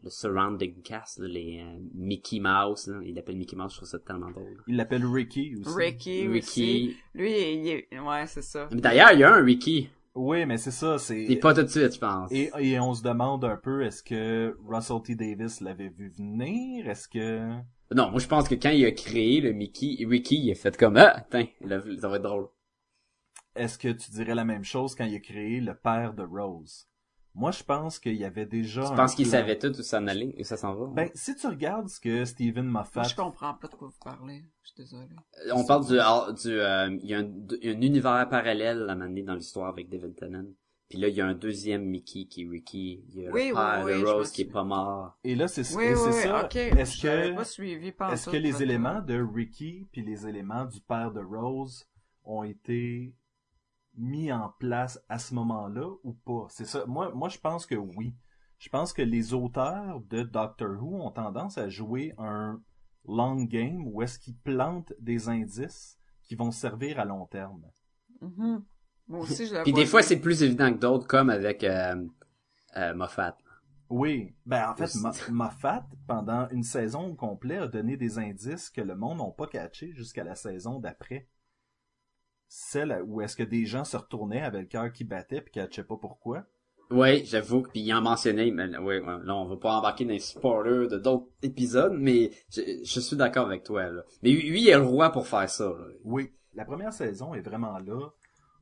C: le surrounding cast, là, les euh, Mickey Mouse. Là. Il l'appelle Mickey Mouse, je trouve ça tellement drôle.
D: Il l'appelle Ricky aussi.
E: Ricky, aussi.
C: Ricky.
E: Lui, il est... Ouais, c'est ça.
C: Mais D'ailleurs, il y a un Ricky.
D: Oui, mais c'est ça, c'est...
C: Est pas tout de suite, je pense.
D: Et, et on se demande un peu, est-ce que Russell T. Davis l'avait vu venir? Est-ce que...
C: Non, moi je pense que quand il a créé le Mickey, Ricky, il a fait comme ah, attends, ça va être drôle.
D: Est-ce que tu dirais la même chose quand il a créé le père de Rose? Moi, je pense qu'il y avait déjà
C: Je pense qu'il savait tout où s'en aller, où ça s'en va.
D: Ben, si tu regardes ce que Stephen Moffat...
E: Moi, je comprends pas de quoi vous parlez. Je suis désolé.
C: Euh, On parle du, ah, du euh, il y a un, il y a un univers parallèle à mener dans l'histoire avec David Tennant. Puis là, il y a un deuxième Mickey qui est Ricky. Il y a
E: Oui,
C: le
E: oui, oui,
C: Rose qui est pas mort.
D: Et là, c'est
E: Oui,
D: et
E: oui,
D: ça.
E: ok.
D: Est-ce que... Est-ce que les éléments de Ricky puis les éléments du père de Rose ont été mis en place à ce moment-là ou pas? C'est ça. Moi, moi, je pense que oui. Je pense que les auteurs de Doctor Who ont tendance à jouer un long game où est-ce qu'ils plantent des indices qui vont servir à long terme.
E: Mhm. Moi aussi, je
C: Puis des fois, c'est plus évident que d'autres, comme avec euh, euh, Moffat.
D: Oui, ben en fait, Moffat, pendant une saison au complet, a donné des indices que le monde n'a pas catché jusqu'à la saison d'après. Celle où est-ce que des gens se retournaient avec le cœur qui battait puis catchaient pas pourquoi?
C: Oui, j'avoue, puis il en mentionnait, mais oui, ouais, là, on va pas embarquer dans les spoilers de d'autres épisodes, mais je, je suis d'accord avec toi, là. Mais lui, il est le roi pour faire ça, là.
D: Oui, la première saison est vraiment là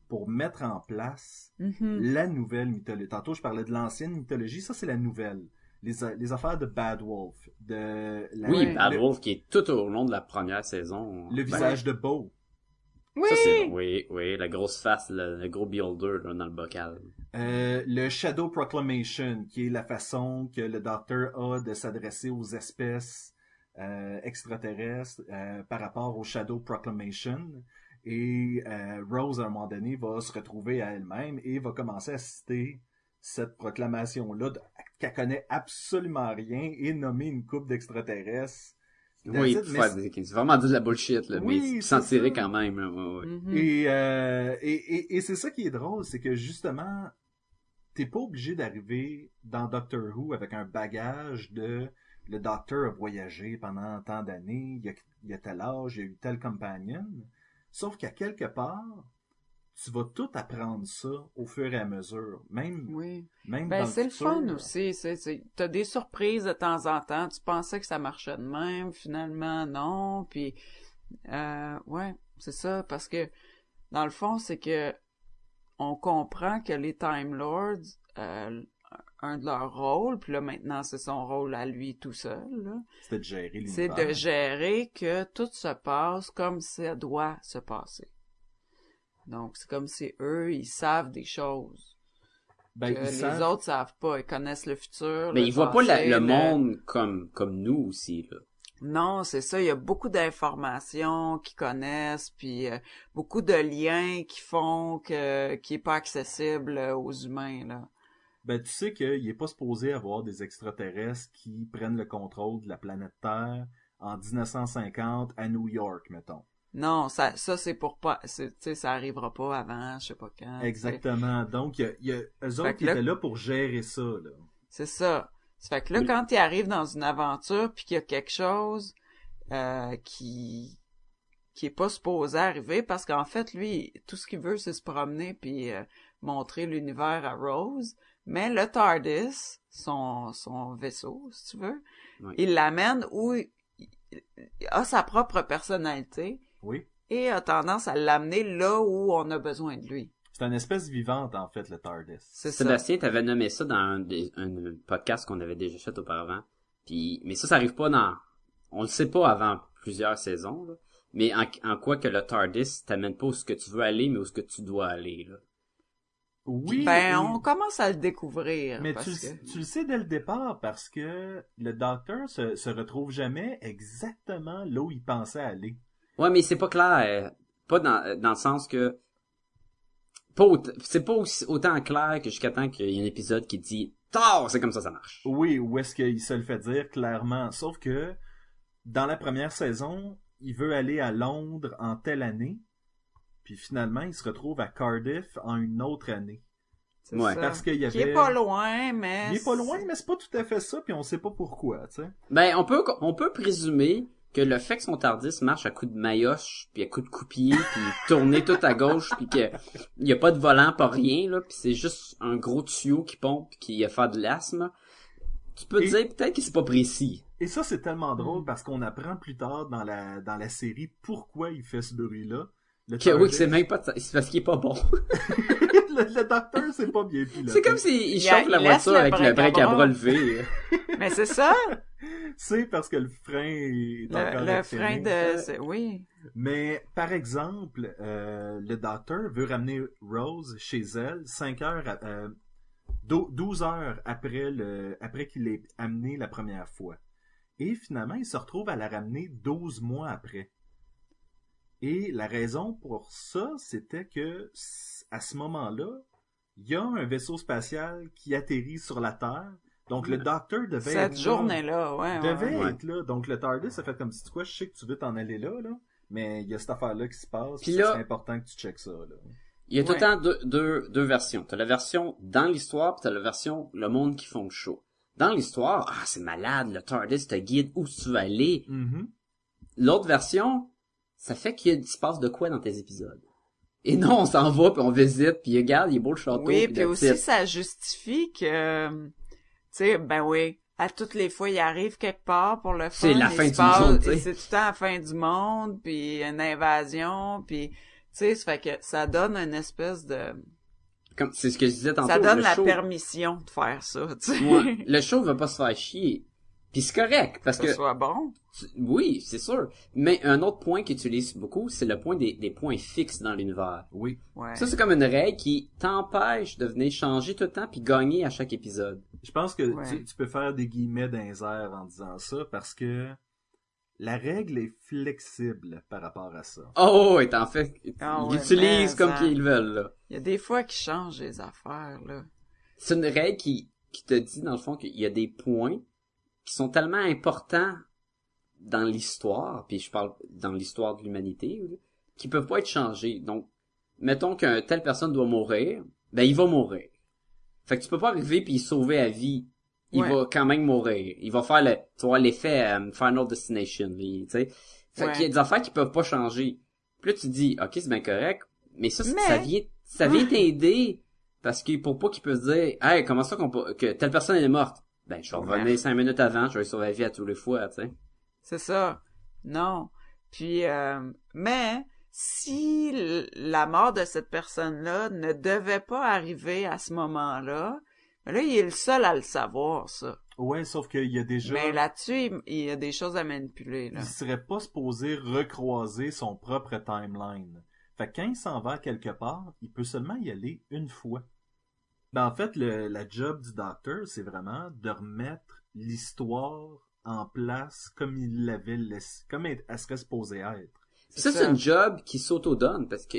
D: pour mettre en place
E: Mhm.
D: la nouvelle mythologie. Tantôt, je parlais de l'ancienne mythologie, ça c'est la nouvelle. Les, les affaires de Bad Wolf, de la-
C: Oui. Bad
D: le,
C: Wolf, qui est tout au long de la première saison.
D: le
C: Ben,
D: visage de Beau.
E: Oui!
C: Ça, oui, oui, la grosse face, le, le gros beholder, là, dans le bocal.
D: Euh, le Shadow Proclamation, qui est la façon que le docteur a de s'adresser aux espèces euh, extraterrestres euh, par rapport au Shadow Proclamation. Et euh, Rose, à un moment donné, va se retrouver à elle-même et va commencer à citer cette proclamation-là, qu'elle connaît absolument rien, et nommer une coupe d'extraterrestres.
C: Oui,
D: it,
C: pour
D: mais
C: faire des- c'est vraiment dire de la bullshit, là,
D: Oui,
C: mais s'en tirer quand même, là, ouais, ouais.
E: Mhm.
D: Et, euh, et, et, et c'est ça qui est drôle, c'est que justement, t'es pas obligé d'arriver dans Doctor Who avec un bagage de le docteur a voyagé pendant tant d'années, il a, il a tel âge, il a eu tel compagnon. Sauf qu'à quelque part, tu vas tout apprendre ça au fur et à mesure. Même,
E: Oui.
D: même
E: Ben,
D: dans
E: c'est le fun aussi. C'est, c'est, t'as des surprises de temps en temps. Tu pensais que ça marchait de même, finalement, non. Puis, euh, ouais, c'est ça. Parce que, dans le fond, c'est que on comprend que les Time Lords, euh, un de leurs rôles, puis là, maintenant, c'est son rôle à lui tout seul,
D: C'était de gérer
E: c'est de gérer que tout se passe comme ça doit se passer. Donc, c'est comme si eux, ils savent des choses
D: Ben,
E: que
D: ils
E: les
D: savent-
E: autres savent pas. Ils connaissent le futur.
C: Mais
E: le
C: il voit pas la- le monde comme, comme nous aussi, là.
E: Non, c'est ça. Il y a beaucoup d'informations qu'ils connaissent, puis euh, beaucoup de liens qui font que qui est pas accessible euh, aux humains là.
D: Ben, tu sais qu'il est pas supposé avoir des extraterrestres qui prennent le contrôle de la planète Terre en 1950 à New York, mettons.
E: Non, ça, ça c'est pour pas, tu sais, ça arrivera pas avant, je sais pas quand. tu.
D: Exactement. Donc, il y a, il y a eux autres qui étaient là pour gérer ça, là.
E: C'est ça. Ça fait que là,
C: Oui.
E: quand il arrive dans une aventure puis qu'il y a quelque chose euh, qui qui est pas supposé arriver parce qu'en fait, lui, tout ce qu'il veut, c'est se promener puis euh, montrer l'univers à Rose. Mais le TARDIS, son, son vaisseau, si tu veux,
C: Oui.
E: il l'amène où il a sa propre personnalité
D: Oui.
E: et a tendance à l'amener là où on a besoin de lui.
D: C'est une espèce vivante, en fait, le TARDIS.
E: C'est ça.
C: Sébastien, t'avais nommé ça dans un, des- un podcast qu'on avait déjà fait auparavant. Puis, mais ça, ça arrive pas dans, on le sait pas avant plusieurs saisons, là. Mais en, en quoi que le TARDIS t'amène pas où ce que tu veux aller, mais où ce que tu dois aller, là?
D: Oui.
E: Ben, on commence à le découvrir.
D: Mais
E: parce
D: tu,
E: que...
D: tu le sais dès le départ parce que le docteur se, se retrouve jamais exactement là où il pensait aller.
C: Ouais, mais c'est pas clair. euh, Pas dans, dans le sens que, c'est pas aussi, autant clair que jusqu'à temps qu'il y ait un épisode qui dit, tard, c'est comme ça, ça marche.
D: Oui, où est-ce qu'il se le fait dire clairement. Sauf que dans la première saison, il veut aller à Londres en telle année. Puis finalement, il se retrouve à Cardiff en une autre année.
E: c'est
C: Ouais.
E: ça.
D: Parce qu'il y
E: Qui
D: avait...
E: est pas loin, mais...
D: Il est pas loin, mais c'est pas tout à fait ça, puis on sait pas pourquoi, tu sais.
C: Ben, on peut, on peut présumer que le fait que son Tardis marche à coups de maillotche, puis à coups de coupier, puis tourner tout à gauche, puis que y a pas de volant, pas rien, là, puis c'est juste un gros tuyau qui pompe, puis qui a fait de l'asthme. Tu peux te dire peut-être que c'est pas précis.
D: Et ça, c'est tellement
E: Mm.
D: drôle parce qu'on apprend plus tard dans la, dans la série pourquoi il fait ce bruit-là. Le
C: Que, oui, que c'est même pas, c'est parce qu'il est pas bon. (laughs)
D: le, le docteur, c'est pas bien piloté.
C: c'est comme s'il il chauffe la voiture avec le break à bras levé.
E: Mais c'est ça,
D: C'est parce que le frein est encore
E: le, le frein de... Oui.
D: Mais, par exemple, euh, le docteur veut ramener Rose chez elle 5 heures, à- euh, dou- 12 heures après le, après qu'il l'ait amené la première fois. Et finalement, il se retrouve à la ramener 12 mois après. Et la raison pour ça, c'était que, à ce moment-là, il y a un vaisseau spatial qui atterrit sur la Terre. Donc, le docteur devait être
E: Cette
D: là.
E: journée-là, ouais. ouais.
D: devait
C: Ouais.
D: être là. Donc le TARDIS a fait comme si tu quoi, je sais que tu veux t'en aller là, là. Mais il y a cette affaire-là qui se passe. Puis
C: là-
D: c'est important que tu checkes ça, là.
C: Il y a tout le temps deux, deux, deux versions. T'as la version dans l'histoire, puis t'as la version le monde qui font le show. Dans l'histoire, ah, c'est malade, le TARDIS te guide où tu veux aller. L'autre version, ça fait qu'il se passe de quoi dans tes épisodes? Et non, on s'en va, puis on visite, puis regarde, il est beau le château.
E: Oui,
C: puis
E: aussi, ça justifie que, tu sais, ben oui, à toutes les fois, il arrive quelque part pour le fun.
C: C'est la fin du monde.
E: C'est tout le temps la fin du monde, puis une invasion, puis, tu sais, ça fait que ça donne une espèce de...
C: Comme, c'est ce que je disais tantôt.
E: ça donne
C: le
E: la
C: show,
E: permission de faire ça, tu sais.
C: Ouais, le show va pas se faire chier. Puis c'est correct, parce
E: que
C: que
E: ce soit bon.
C: Tu- Oui, c'est sûr. Mais un autre point qu'ils utilisent beaucoup, c'est le point des, des points fixes dans l'univers.
D: Oui.
E: Ouais.
C: Ça, c'est comme une règle qui t'empêche de venir changer tout le temps puis gagner à chaque épisode.
D: Je pense que
E: Ouais.
D: tu, tu peux faire des guillemets airs en disant ça parce que la règle est flexible par rapport à ça.
C: Oh, et en fait,
E: Ah
C: ils
E: ouais,
C: l'utilisent comme
E: ça-
C: qu'ils veulent, là.
E: Il y a des fois qu'ils changent les affaires, là.
C: C'est une règle qui, qui te dit, dans le fond, qu'il y a des points qui sont tellement importants dans l'histoire, puis je parle dans l'histoire de l'humanité, qui peuvent pas être changés. Donc, mettons qu'une telle personne doit mourir, ben il va mourir. Fait que tu peux pas arriver puis sauver à vie. Il
E: Ouais.
C: va quand même mourir. Il va faire le, tu vois, l'effet euh, Final Destination, tu sais. Fait
E: Ouais.
C: qu'il y a des affaires qui peuvent pas changer. Puis là, tu dis, ok, c'est bien correct, mais ça,
E: Mais-
C: ça vient, ça vient t'aider parce que pour pas qu'il peut se dire, hey, comment ça qu'on peut- que telle personne est morte? Ben, je vais revenir cinq minutes avant, je vais sauver la vie à tous les fois, tu sais.
E: C'est ça. Non. Puis, euh, mais si la mort de cette personne-là ne devait pas arriver à ce moment-là, ben là, il est le seul à le savoir, ça.
D: Ouais, sauf qu'il y a déjà...
E: Mais là-dessus, il- il y a des choses à manipuler, là.
D: il serait pas supposé recroiser son propre timeline. Fait que quand il s'en va quelque part, il peut seulement y aller une fois. Ben, en fait, le, la job du docteur, c'est vraiment de remettre l'histoire en place comme il l'avait laissé, comme elle, serait supposée être.
C: Ça,
E: ça.
C: c'est une job qui s'auto-donne parce que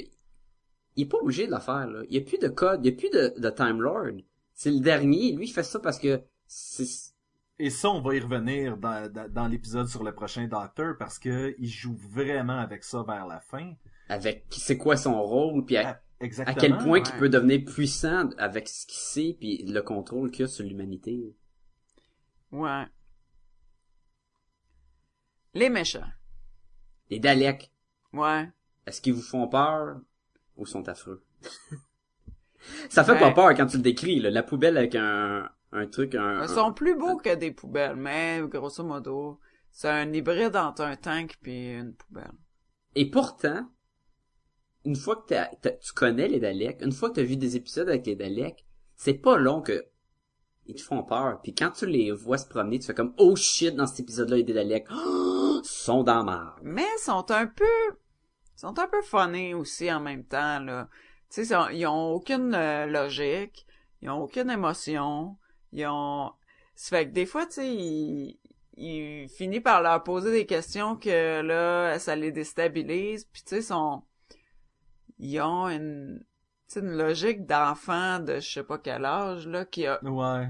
C: il est pas obligé de la faire, là. Il y a plus de code, il y a plus de, de Time Lord. C'est le dernier, lui, il fait ça parce que c'est,
D: Et ça, on va y revenir dans, dans, dans l'épisode sur le prochain Docteur parce que il joue vraiment avec ça vers la fin.
C: avec, c'est quoi son rôle, puis à,
D: Exactement.
C: à quel point
E: ouais.
C: il peut devenir puissant avec ce qu'il sait puis le contrôle qu'il a sur l'humanité.
E: Ouais. Les méchants.
C: Les Daleks.
E: Ouais.
C: Est-ce qu'ils vous font peur ou sont affreux? (laughs) ça fait
E: Ouais.
C: pas peur quand tu le décris, là. La poubelle avec un, un truc, un...
E: Ils sont plus beaux que des poubelles, mais grosso modo, c'est un hybride entre un tank puis une poubelle.
C: Et pourtant, une fois que t'as- tu connais les Daleks, une fois que tu as vu des épisodes avec les Daleks, c'est pas long que ils te font peur. Puis quand tu les vois se promener, tu fais comme oh shit dans cet épisode-là il des Daleks. Oh, sont dans merde.
E: Mais sont un peu, sont un peu funny aussi en même temps, là. Tu sais, ils ont aucune euh, logique, ils ont aucune émotion, ils ont... Ça fait que des fois, tu sais, ils, ils finissent par leur poser des questions que, là, ça les déstabilise, puis tu sais, sont... Ils ont une... une logique d'enfant de je sais pas quel âge, là, qui a
D: Ouais.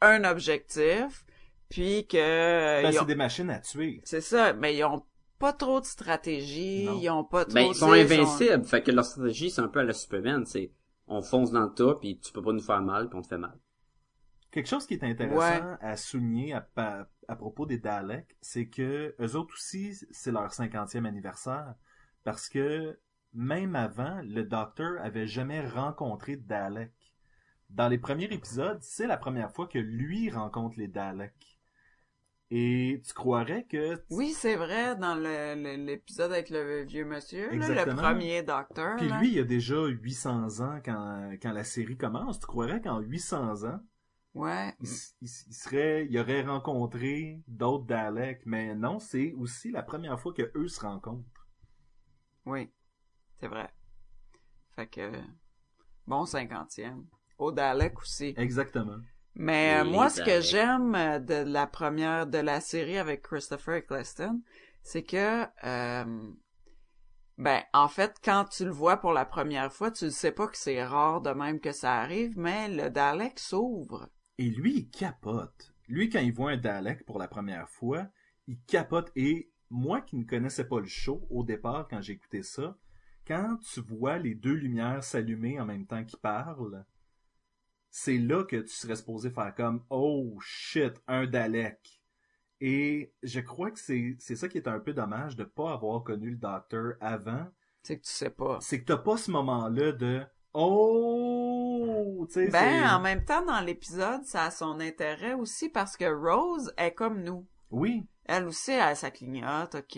E: un objectif, puis que... euh,
D: Ben,
E: ils
D: c'est
E: ont-
D: des machines à tuer.
E: c'est ça, mais ils ont pas trop de stratégie,
D: Non.
E: ils ont pas trop...
C: Ben, ils sont invincibles. Fait que leur stratégie, c'est un peu à la Superman. C'est, on fonce dans le tas, puis tu peux pas nous faire mal, puis on te fait mal.
D: Quelque chose qui est intéressant
E: Ouais.
D: à souligner à propos des Daleks, c'est que eux autres aussi, c'est leur 50e anniversaire. Parce que même avant, le docteur avait jamais rencontré de Daleks. Dans les premiers épisodes, c'est la première fois que lui rencontre les Daleks. Et tu croirais que...
E: Oui, c'est vrai, dans l'épisode avec le vieux monsieur, là, le premier docteur.
D: Puis
E: là.
D: lui, il a déjà 800 ans quand, quand la série commence. Tu croirais qu'en 800 ans,
E: Ouais.
D: il, s- il s- il serait, il aurait rencontré d'autres Daleks, mais non, c'est aussi la première fois que eux se rencontrent.
E: Oui, c'est vrai. Fait que, bon cinquantième. Au Dalek aussi.
D: Exactement.
E: Mais euh,
C: Les
E: moi, ce que j'aime euh, de la première, de la série avec Christopher Eccleston, c'est que, euh, ben, en fait, quand tu le vois pour la première fois, tu ne sais pas que c'est rare de même que ça arrive, mais le Dalek s'ouvre.
D: Et lui, il capote. Lui, quand il voit un Dalek pour la première fois, il capote. Et moi qui ne connaissais pas le show au départ quand j'ai écouté ça, quand tu vois les deux lumières s'allumer en même temps qu'ils parlent, c'est là que tu serais supposé faire comme Oh shit, un Dalek. Et je crois que c'est c'est ça qui est un peu dommage de pas avoir connu le docteur avant.
E: C'est que tu sais pas.
D: C'est que t'as pas ce moment-là de Oh, tu sais,
E: Ben,
D: c'est-
E: en même temps, dans l'épisode, ça a son intérêt aussi parce que Rose est comme nous.
D: oui,
E: Elle aussi, elle, ça clignote, ok.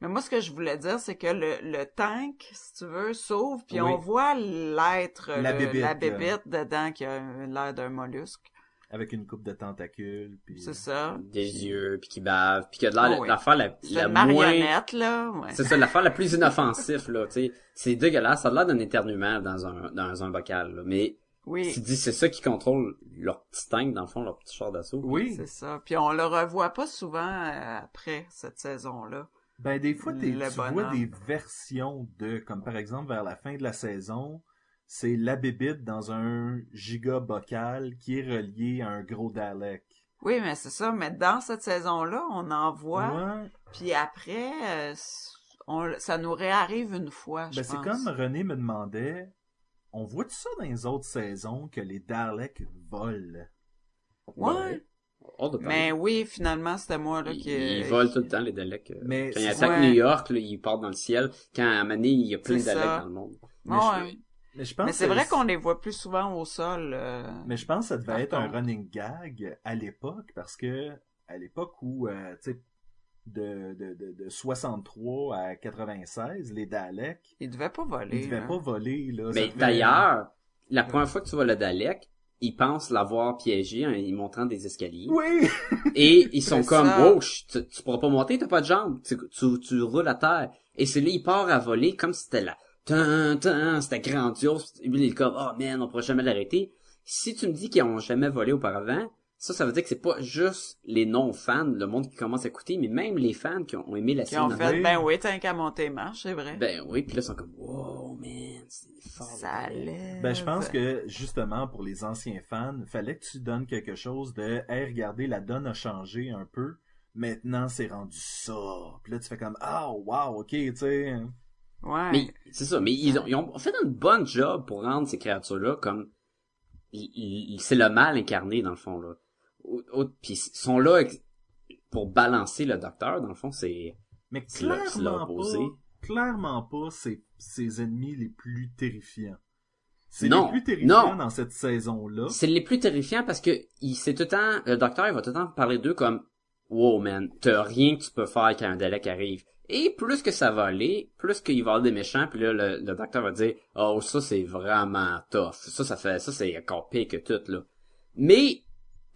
E: Mais moi, ce que je voulais dire, c'est que le, le tank, si tu veux, s'ouvre, puis
D: Oui.
E: on voit l'être,
D: La
E: le-
D: bébite,
E: la bébite dedans qui a l'air d'un mollusque.
D: avec une coupe de tentacules. Puis...
E: C'est ça.
C: Des yeux, puis qui bavent, puis qui a de l'air
E: Oh oui.
C: l'affaire la, la
E: une
C: moins...
E: marionnette, là. Ouais.
C: C'est ça, l'affaire la plus inoffensive, là, tu sais. C'est dégueulasse, ça a l'air d'un éternuement dans un, dans un bocal, là. Mais,
E: Oui,
C: tu dis, c'est ça qui contrôle leur petit tank, dans le fond, leur petit char d'assaut.
D: Oui,
E: c'est ça. Puis on le revoit pas souvent euh, après cette saison-là.
D: ben des fois tu vois
E: bonhomme.
D: des versions de, comme par exemple vers la fin de la saison, c'est la bébite dans un giga bocal qui est relié à un gros Dalek.
E: Oui, mais c'est ça. Mais dans cette saison-là, on en voit.
D: Ouais.
E: Puis après, euh, on, ça nous réarrive une fois, je
D: Ben c'est comme René me demandait, on voit tout ça dans les autres saisons que les Daleks volent?
E: Ouais. Mais oui, finalement, c'était moi là
C: Ils,
E: qui.
C: ils volent tout le temps, les Daleks. euh,
D: Mais
C: quand ils attaquent
E: ouais.
C: New York, là, ils partent dans le ciel. Quand, à un moment donné, il y a plein de Daleks dans le monde.
D: Mais
E: Ouais.
D: je, mais je pense
E: Mais c'est vrai qu'on les voit plus souvent au sol. euh,
D: Mais je pense que ça devait
E: Par
D: être un running gag à l'époque parce que à l'époque où euh, tu sais de, de, de, de 63 à 96, les Daleks,
E: Ils devaient pas voler.
D: ils devaient
E: là.
D: pas voler là.
C: Mais
D: devait-
C: d'ailleurs, la première fois que tu vois le Dalek, ils pensent l'avoir piégé en y montrant des escaliers.
D: Oui. (laughs)
C: Et ils sont comme,
E: ça.
C: oh, tu, tu pourras pas monter, t'as pas de jambes. Tu, tu, tu roules à terre. Et là, il part à voler comme si c'était là. C'était grandiose. Il est comme, oh man, on pourra jamais l'arrêter. Si tu me dis qu'ils ont jamais volé auparavant, ça, ça veut dire que c'est pas juste les non-fans, le monde qui commence à écouter, mais même les fans qui ont, ont aimé la
E: Qui
C: série.
E: ont
C: dans-
E: fait, ben oui, t'as qu'à monter marche, c'est vrai.
C: Ben oui, puis là, ils sont comme, wow, man, c'est fort.
E: ça lève.
D: Ben je pense que justement pour les anciens fans, fallait que tu donnes quelque chose de hey regardez la donne a changé un peu. Maintenant c'est rendu ça. Puis là tu fais comme ah wow ok tu sais.
E: Ouais.
C: Mais c'est ça, mais ils ont, ils ont fait une bonne job pour rendre ces créatures-là comme c'est le mal incarné dans le fond là. Puis sont là pour balancer le docteur dans le fond, c'est
D: Mais clairement pas clairement pas ses, ses ennemis les plus terrifiants. C'est
C: Non,
D: les plus terrifiants
C: non.
D: dans cette saison-là.
C: C'est les plus terrifiants parce que il c'est tout le temps, le docteur il va tout le temps parler d'eux comme Wow man, t'as rien que tu peux faire quand un Dalek arrive. Et plus que ça va aller, plus qu'il va y avoir des méchants, puis là le, le docteur va dire Oh ça c'est vraiment tough. Ça ça fait ça c'est encore pire que tout là. Mais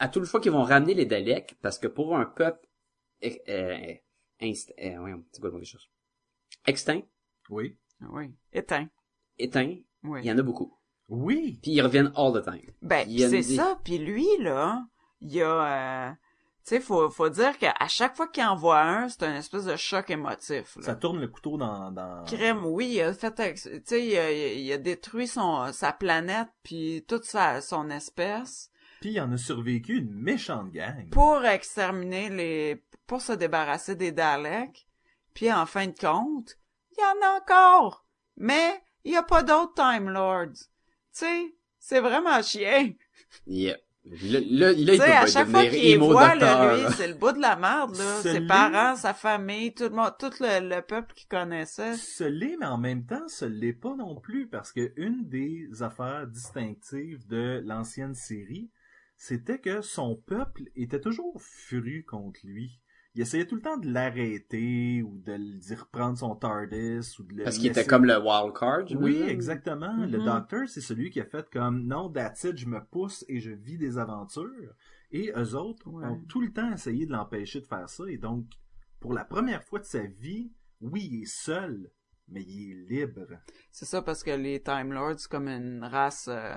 C: à toute fois qu'ils vont ramener les Daleks, parce que pour un peuple euh, euh, inst- euh, quoi le mot cherche? extinct,
D: Oui.
E: Oui. Éteint.
C: éteint,
E: Oui.
C: il y en a beaucoup.
D: Oui.
C: Puis ils reviennent all the time.
E: Ben, c'est
C: des-
E: ça. Puis lui, là, il y a... euh, tu sais, faut, faut dire qu'à chaque fois qu'il envoie un, c'est un espèce de choc émotif. Là.
D: Ça tourne le couteau dans... dans...
E: Crème, oui, il a fait, tu sais, il a, il a détruit son, sa planète puis toute sa, son espèce
D: Puis il en a survécu une méchante gang.
E: pour exterminer les, pour se débarrasser des Daleks. Puis en fin de compte, il y en a encore, mais il y a pas d'autres Time Lords. Tu sais, c'est vraiment chien.
C: Yeah. Là, là, là, il peut
E: à chaque fois qu'il voit, là, lui, c'est le bout de la merde, là. Ses parents, sa famille, tout le monde, tout le, le peuple qu'il connaissait.
D: Ce l'est, mais en même temps, ce l'est pas non plus, parce que une des affaires distinctives de l'ancienne série, c'était que son peuple était toujours furieux contre lui. Il essayait tout le temps de l'arrêter, ou de lui reprendre son TARDIS, ou de le
C: Parce qu'il était comme le wild card.
D: Oui, exactement. Le
E: Mhm.
D: docteur, c'est celui qui a fait comme non, that's it, je me pousse et je vis des aventures. Et eux autres
E: Ouais.
D: ont tout le temps essayé de l'empêcher de faire ça. Et donc, pour la première fois de sa vie, oui, il est seul, mais il est libre.
E: C'est ça parce que les Time Lords, c'est comme une race euh,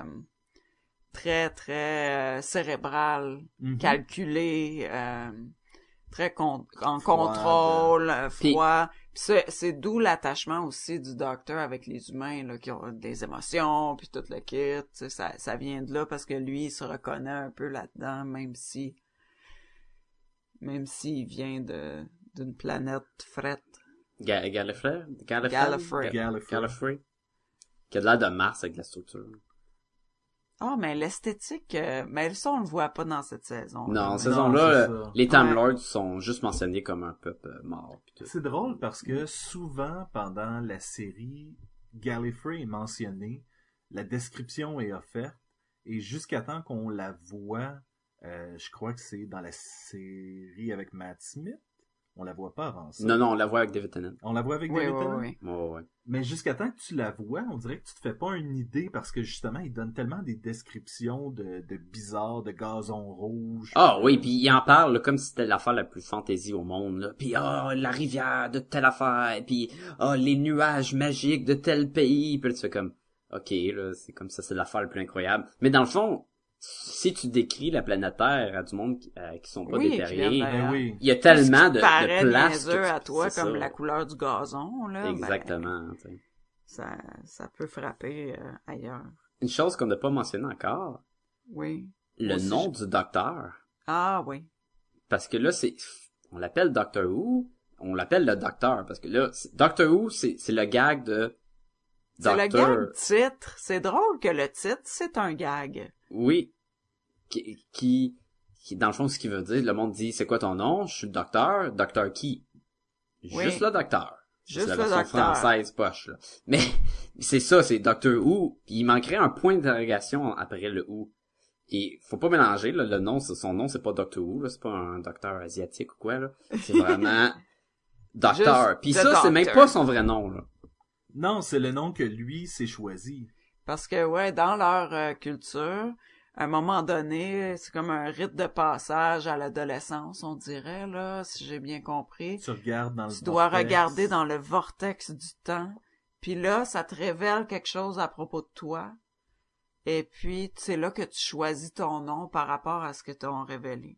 E: très, très euh, cérébrale,
D: Mhm.
E: calculée, euh, très con- en contrôle, euh, froid. Puis c'est, c'est d'où l'attachement aussi du docteur avec les humains là, qui ont des émotions, puis tout le kit. Ça, ça vient de là parce que lui, il se reconnaît un peu là-dedans, même si... Même s'il vient de d'une planète frette.
C: Ga- Gallifrey? Gallifrey?
E: Gallifrey.
C: Ga-
D: Gallifrey.
C: Gallifrey. Qui a de l'air de Mars avec la structure.
E: Ah, mais l'esthétique, euh, mais ça, on le voit pas dans cette saison.
C: Non, en saison-là,
D: c'est
C: euh, les Time
E: Ouais.
C: Sont juste mentionnés comme un peuple euh, mort.
D: C'est drôle parce que souvent, pendant la série, Gallifrey est mentionné, la description est offerte, et jusqu'à temps qu'on la voit, euh, je crois que c'est dans la série avec Matt Smith, on la voit pas avant ça.
C: Non, non, on la voit avec David Tennant.
D: On la voit avec
E: Oui,
D: David
E: oui,
D: Tennant?
E: oui.
C: Ouais, ouais.
D: Mais jusqu'à temps que tu la vois, on dirait que tu te fais pas une idée parce que justement, il donne tellement des descriptions de, de bizarres, de gazon rouge.
C: Ah oui, puis il en parle là, comme si c'était l'affaire la plus fantaisie au monde. Là. Puis ah, la rivière de telle affaire, puis ah, les nuages magiques de tel pays. Puis là, tu fais comme, ok, là, c'est comme ça, c'est l'affaire la plus incroyable. Mais dans le fond, si tu décris la planète Terre à du monde qui, euh, qui sont pas
E: Oui,
D: Ben oui.
C: il y a tellement de, de place.
E: niaiseux
C: que tu-
E: à toi, comme
C: ça.
E: la couleur du gazon, là? ben,
C: Exactement. tu sais.
E: ça, ça peut frapper euh, ailleurs.
C: Une chose qu'on n'a pas mentionné encore,
E: Oui.
C: le
E: Aussi,
C: nom
E: je-
C: du docteur.
E: Ah oui.
C: Parce que là, c'est, on l'appelle Doctor Who, on l'appelle le docteur, parce que là, c'est- Doctor Who, c'est, c'est le gag de
E: C'est le gag titre. C'est drôle que le titre, c'est un gag.
C: Oui. Qui, qui, qui, dans le fond, ce qu'il veut dire, le monde dit, c'est quoi ton nom? Je suis le docteur. Docteur qui?
E: Oui.
C: Juste le docteur.
E: Juste
C: c'est
E: le
C: la version
E: docteur.
C: française poche, là. Mais, (laughs) c'est ça, c'est Doctor Who. Puis il manquerait un point d'interrogation après le Who. Et faut pas mélanger, là, le nom, son nom, c'est pas Doctor Who, là, c'est pas un docteur asiatique ou quoi, là. C'est (laughs) vraiment docteur. Puis ça, c'est même pas son vrai nom, là.
D: Non, c'est le nom que lui s'est choisi.
E: Parce que, ouais, dans leur euh, culture, à un moment donné, c'est comme un rite de passage à l'adolescence, on dirait, là, si j'ai bien compris.
D: Tu regardes dans le
E: Tu dois
D: vortex.
E: regarder dans le vortex du temps. Puis là, ça te révèle quelque chose à propos de toi. Et puis, c'est là que tu choisis ton nom par rapport à ce que t'ont révélé.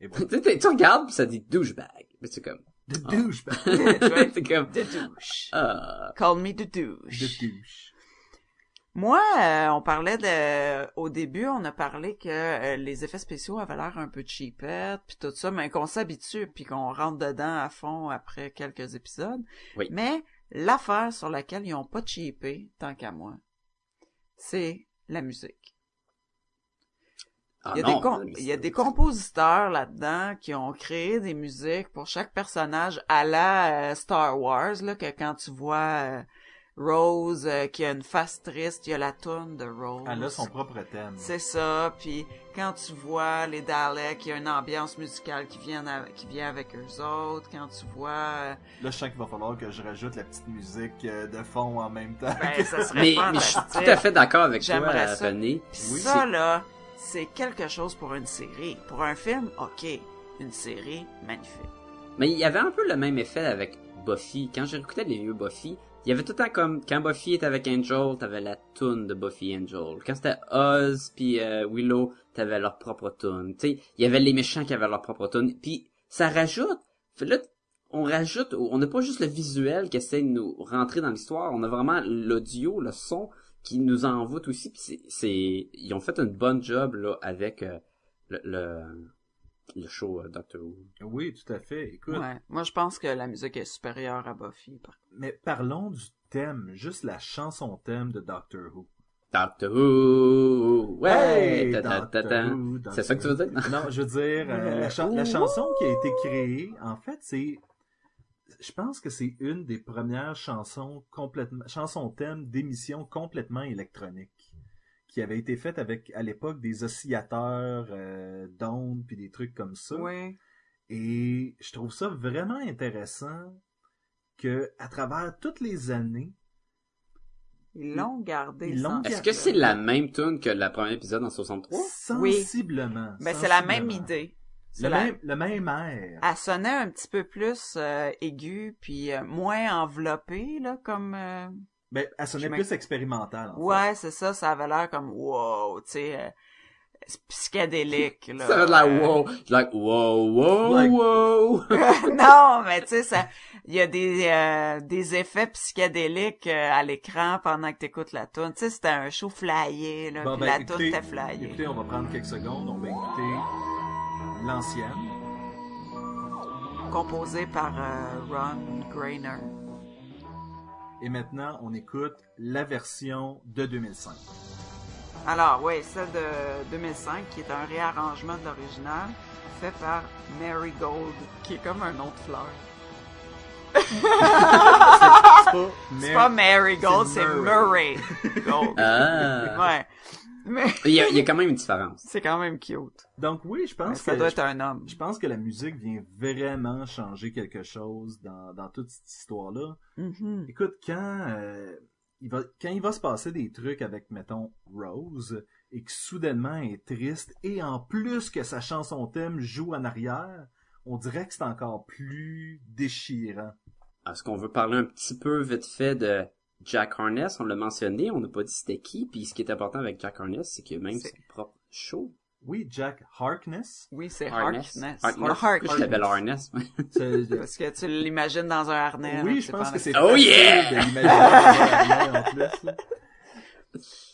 D: Et voilà. (laughs)
C: tu, regardes, puis ça dit douchebag. Mais c'est comme,
D: De douche, (laughs)
C: c'est comme,
E: De douche.
C: ah.
E: Call me de
D: de
E: douche.
D: douche.
E: Moi, euh, on parlait de... Au début, on a parlé que euh, les effets spéciaux avaient l'air un peu cheapette, puis tout ça, mais qu'on s'habitue, puis qu'on rentre dedans à fond après quelques épisodes.
C: Oui.
E: Mais l'affaire sur laquelle ils ont pas cheapé, tant qu'à moi, c'est la musique.
C: Ah
E: Il y a,
C: non,
E: des, com-
C: mais
E: il y a
C: c'est-
E: des compositeurs là-dedans qui ont créé des musiques pour chaque personnage à la euh, Star Wars, là, que quand tu vois euh, Rose euh, qui a une face triste, il y a la toune de Rose.
D: Elle a son propre thème.
E: C'est ça, puis quand tu vois les Daleks, il y a une ambiance musicale qui vient, avec, qui vient avec eux autres. Quand tu vois... euh,
D: Là, je sens qu'il va falloir que je rajoute la petite musique euh, de fond en même temps.
E: ben, ça (laughs) serait
C: Mais, mais je suis tout à fait d'accord avec toi,
E: J'aimerais ça.
C: René.
E: Puis
C: Oui,
E: ça, là, c'est quelque chose pour une série. Pour un film, ok. Une série, magnifique.
C: Mais il y avait un peu le même effet avec Buffy. Quand j'écoutais les vieux Buffy, il y avait tout le temps comme quand Buffy était avec Angel, t'avais la tune de Buffy Angel. Quand c'était Oz puis euh, Willow, t'avais leur propre tune. Tu sais, il y avait les méchants qui avaient leur propre tune. Puis ça rajoute. Là, on rajoute. On n'a pas juste le visuel qui essaie de nous rentrer dans l'histoire. On a vraiment l'audio, le son qui nous envoûte aussi. Puis c'est, ils ont fait une bonne job là avec euh, le, le le show euh, Doctor Who.
D: Oui, tout à fait. Écoute,
E: Ouais. Moi, je pense que la musique est supérieure à Buffy. par
D: mais parlons du thème, juste la chanson thème de Doctor Who.
C: Doctor Who, ouais,
D: Hey,
C: c'est ça que tu veux dire?
D: Non, je veux dire, euh, la, chan- la chanson qui a été créée, en fait, c'est, je pense que c'est une des premières chansons complètement, chansons thème d'émissions complètement électroniques, qui avait été faite avec, à l'époque, des oscillateurs euh, d'ondes puis des trucs comme ça.
E: Oui.
D: Et je trouve ça vraiment intéressant que, à travers toutes les années,
E: Ils l'ont gardé.
C: Est-ce que c'est la même tune que le premier épisode en 63?
D: sensiblement.
E: Ben, c'est la même idée. C'est
D: Le
E: la-
D: même, le même air.
E: Elle sonnait un petit peu plus euh, aiguë, puis euh, moins enveloppée, là, comme... euh,
D: Ben, elle sonnait plus expérimentale. En fait.
E: Ouais, c'est ça, ça avait l'air comme wow, tu sais, euh, c'est psychédélique, là.
C: Ça va de la
E: Euh,
C: wow, like wow, wow,
D: Like-
C: wow. (laughs) (laughs)
E: non, mais tu sais, ça, il y a des euh, des effets psychédéliques euh, à l'écran pendant que t'écoutes la tune. Tu sais, c'était un show flyé, là,
D: Bon, ben,
E: la
D: écoutez,
E: tune était flyée.
D: Écoutez, on va prendre quelques secondes. On va écouter l'ancienne.
E: Composé par euh, Ron Grainer.
D: Et maintenant, on écoute la version de 2005.
E: Alors, oui, celle de 2005, qui est un réarrangement de l'original, fait par Mary Gold, qui est comme un nom de fleur. (laughs)
D: C'est pas,
E: C'est pas Mary Gold,
D: c'est. Murray
E: Gold. (laughs)
C: Ah.
E: Ouais. Mais
C: Il y, a, il y a quand même une différence.
E: c'est quand même cute.
D: Donc oui, je pense
E: ça
D: que
E: doit être un homme.
D: je pense que la musique vient vraiment changer quelque chose dans, dans toute cette histoire-là.
E: Mhm.
D: Écoute, quand euh, il va quand il va se passer des trucs avec mettons Rose et que soudainement elle est triste et en plus que sa chanson thème joue en arrière, on dirait que c'est encore plus déchirant.
C: Est-ce qu'on veut parler un petit peu vite fait de Jack Harness? On l'a mentionné, on n'a pas dit c'était qui. Puis ce qui est important avec Jack Harness, c'est qu'il a même
E: C'est-
C: son propre show.
D: Oui, Jack Harkness.
E: Oui, c'est
C: Harness.
E: Harkness.
C: Harkness.
E: Harkness.
C: je l'appelle Harness?
E: Parce que tu l'imagines dans un harnais.
D: oui, je pense que c'est
C: Oh
D: facile
C: yeah!
D: de l'imaginer dans un avion, en plus. là.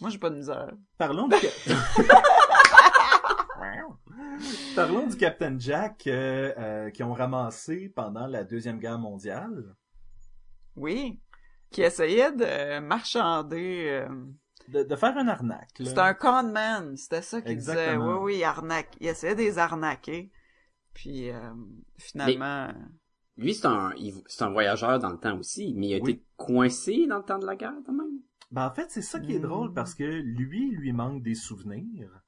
E: Moi, j'ai pas de misère.
D: Parlons du (laughs) Parlons du Captain Jack euh, euh, qui ont ramassé pendant la deuxième guerre mondiale.
E: Oui. Qui essayait de marchander. euh,
D: De, de faire un arnaque.
E: C'était un conman. C'était ça qu'il disait. Oui, oui, arnaque. Il essayait de les arnaquer. Puis, euh, finalement...
C: Lui, c'est un, un voyageur dans le temps aussi, mais il a
D: Oui.
C: été coincé dans le temps de la guerre quand même?
D: Ben, en fait, c'est ça qui est
E: Mm.
D: drôle parce que lui, il lui manque des souvenirs.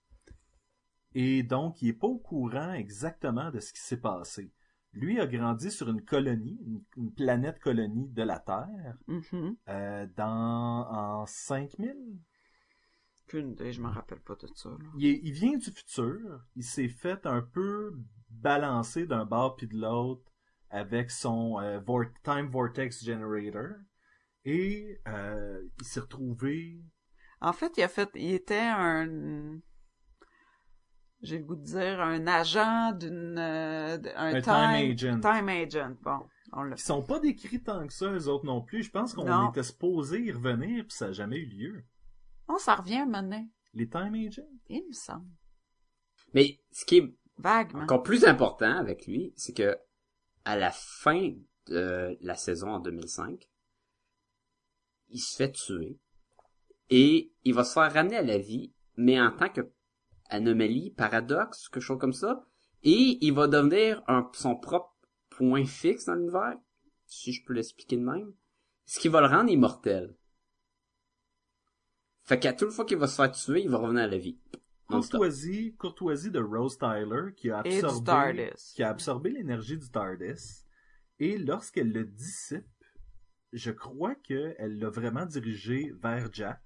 D: Et donc, il est pas au courant exactement de ce qui s'est passé. Lui a grandi sur une colonie, une, une planète colonie de la Terre,
E: mhm.
D: euh, dans en 5000.
E: Aucune idée, je me rappelle pas de ça. là.
D: Il, est- il vient du futur. Il s'est fait un peu balancer d'un bord puis de l'autre avec son euh, vor- Time Vortex Generator. Et euh, il s'est retrouvé
E: En fait, il a fait, il était un, j'ai le goût de dire un agent d'une, euh, un,
D: Un time agent.
E: Time agent. Bon, on l'a.
D: Ils sont pas décrits tant que ça, eux autres non plus. Je pense qu'on était supposé y revenir, puis ça n'a jamais eu lieu.
E: Oh, ça revient maintenant.
D: Les Time Agents?
E: Il me semble.
C: Mais ce qui est
E: Vaguement.
C: encore plus important avec lui, c'est que à la fin de la saison en 2005, il se fait tuer et il va se faire ramener à la vie, mais en tant que anomalie, paradoxe, quelque chose comme ça. Et il va devenir un, son propre point fixe dans l'univers, si je peux l'expliquer de même. Ce qui va le rendre immortel. Fait qu'à toute fois qu'il va se faire tuer, il va revenir à la vie.
D: Courtoisie, courtoisie de Rose Tyler qui a
E: Et du
D: absorbé,
E: TARDIS.
D: qui a absorbé l'énergie du TARDIS. Et lorsqu'elle le dissipe, je crois qu'elle l'a vraiment dirigé vers Jack.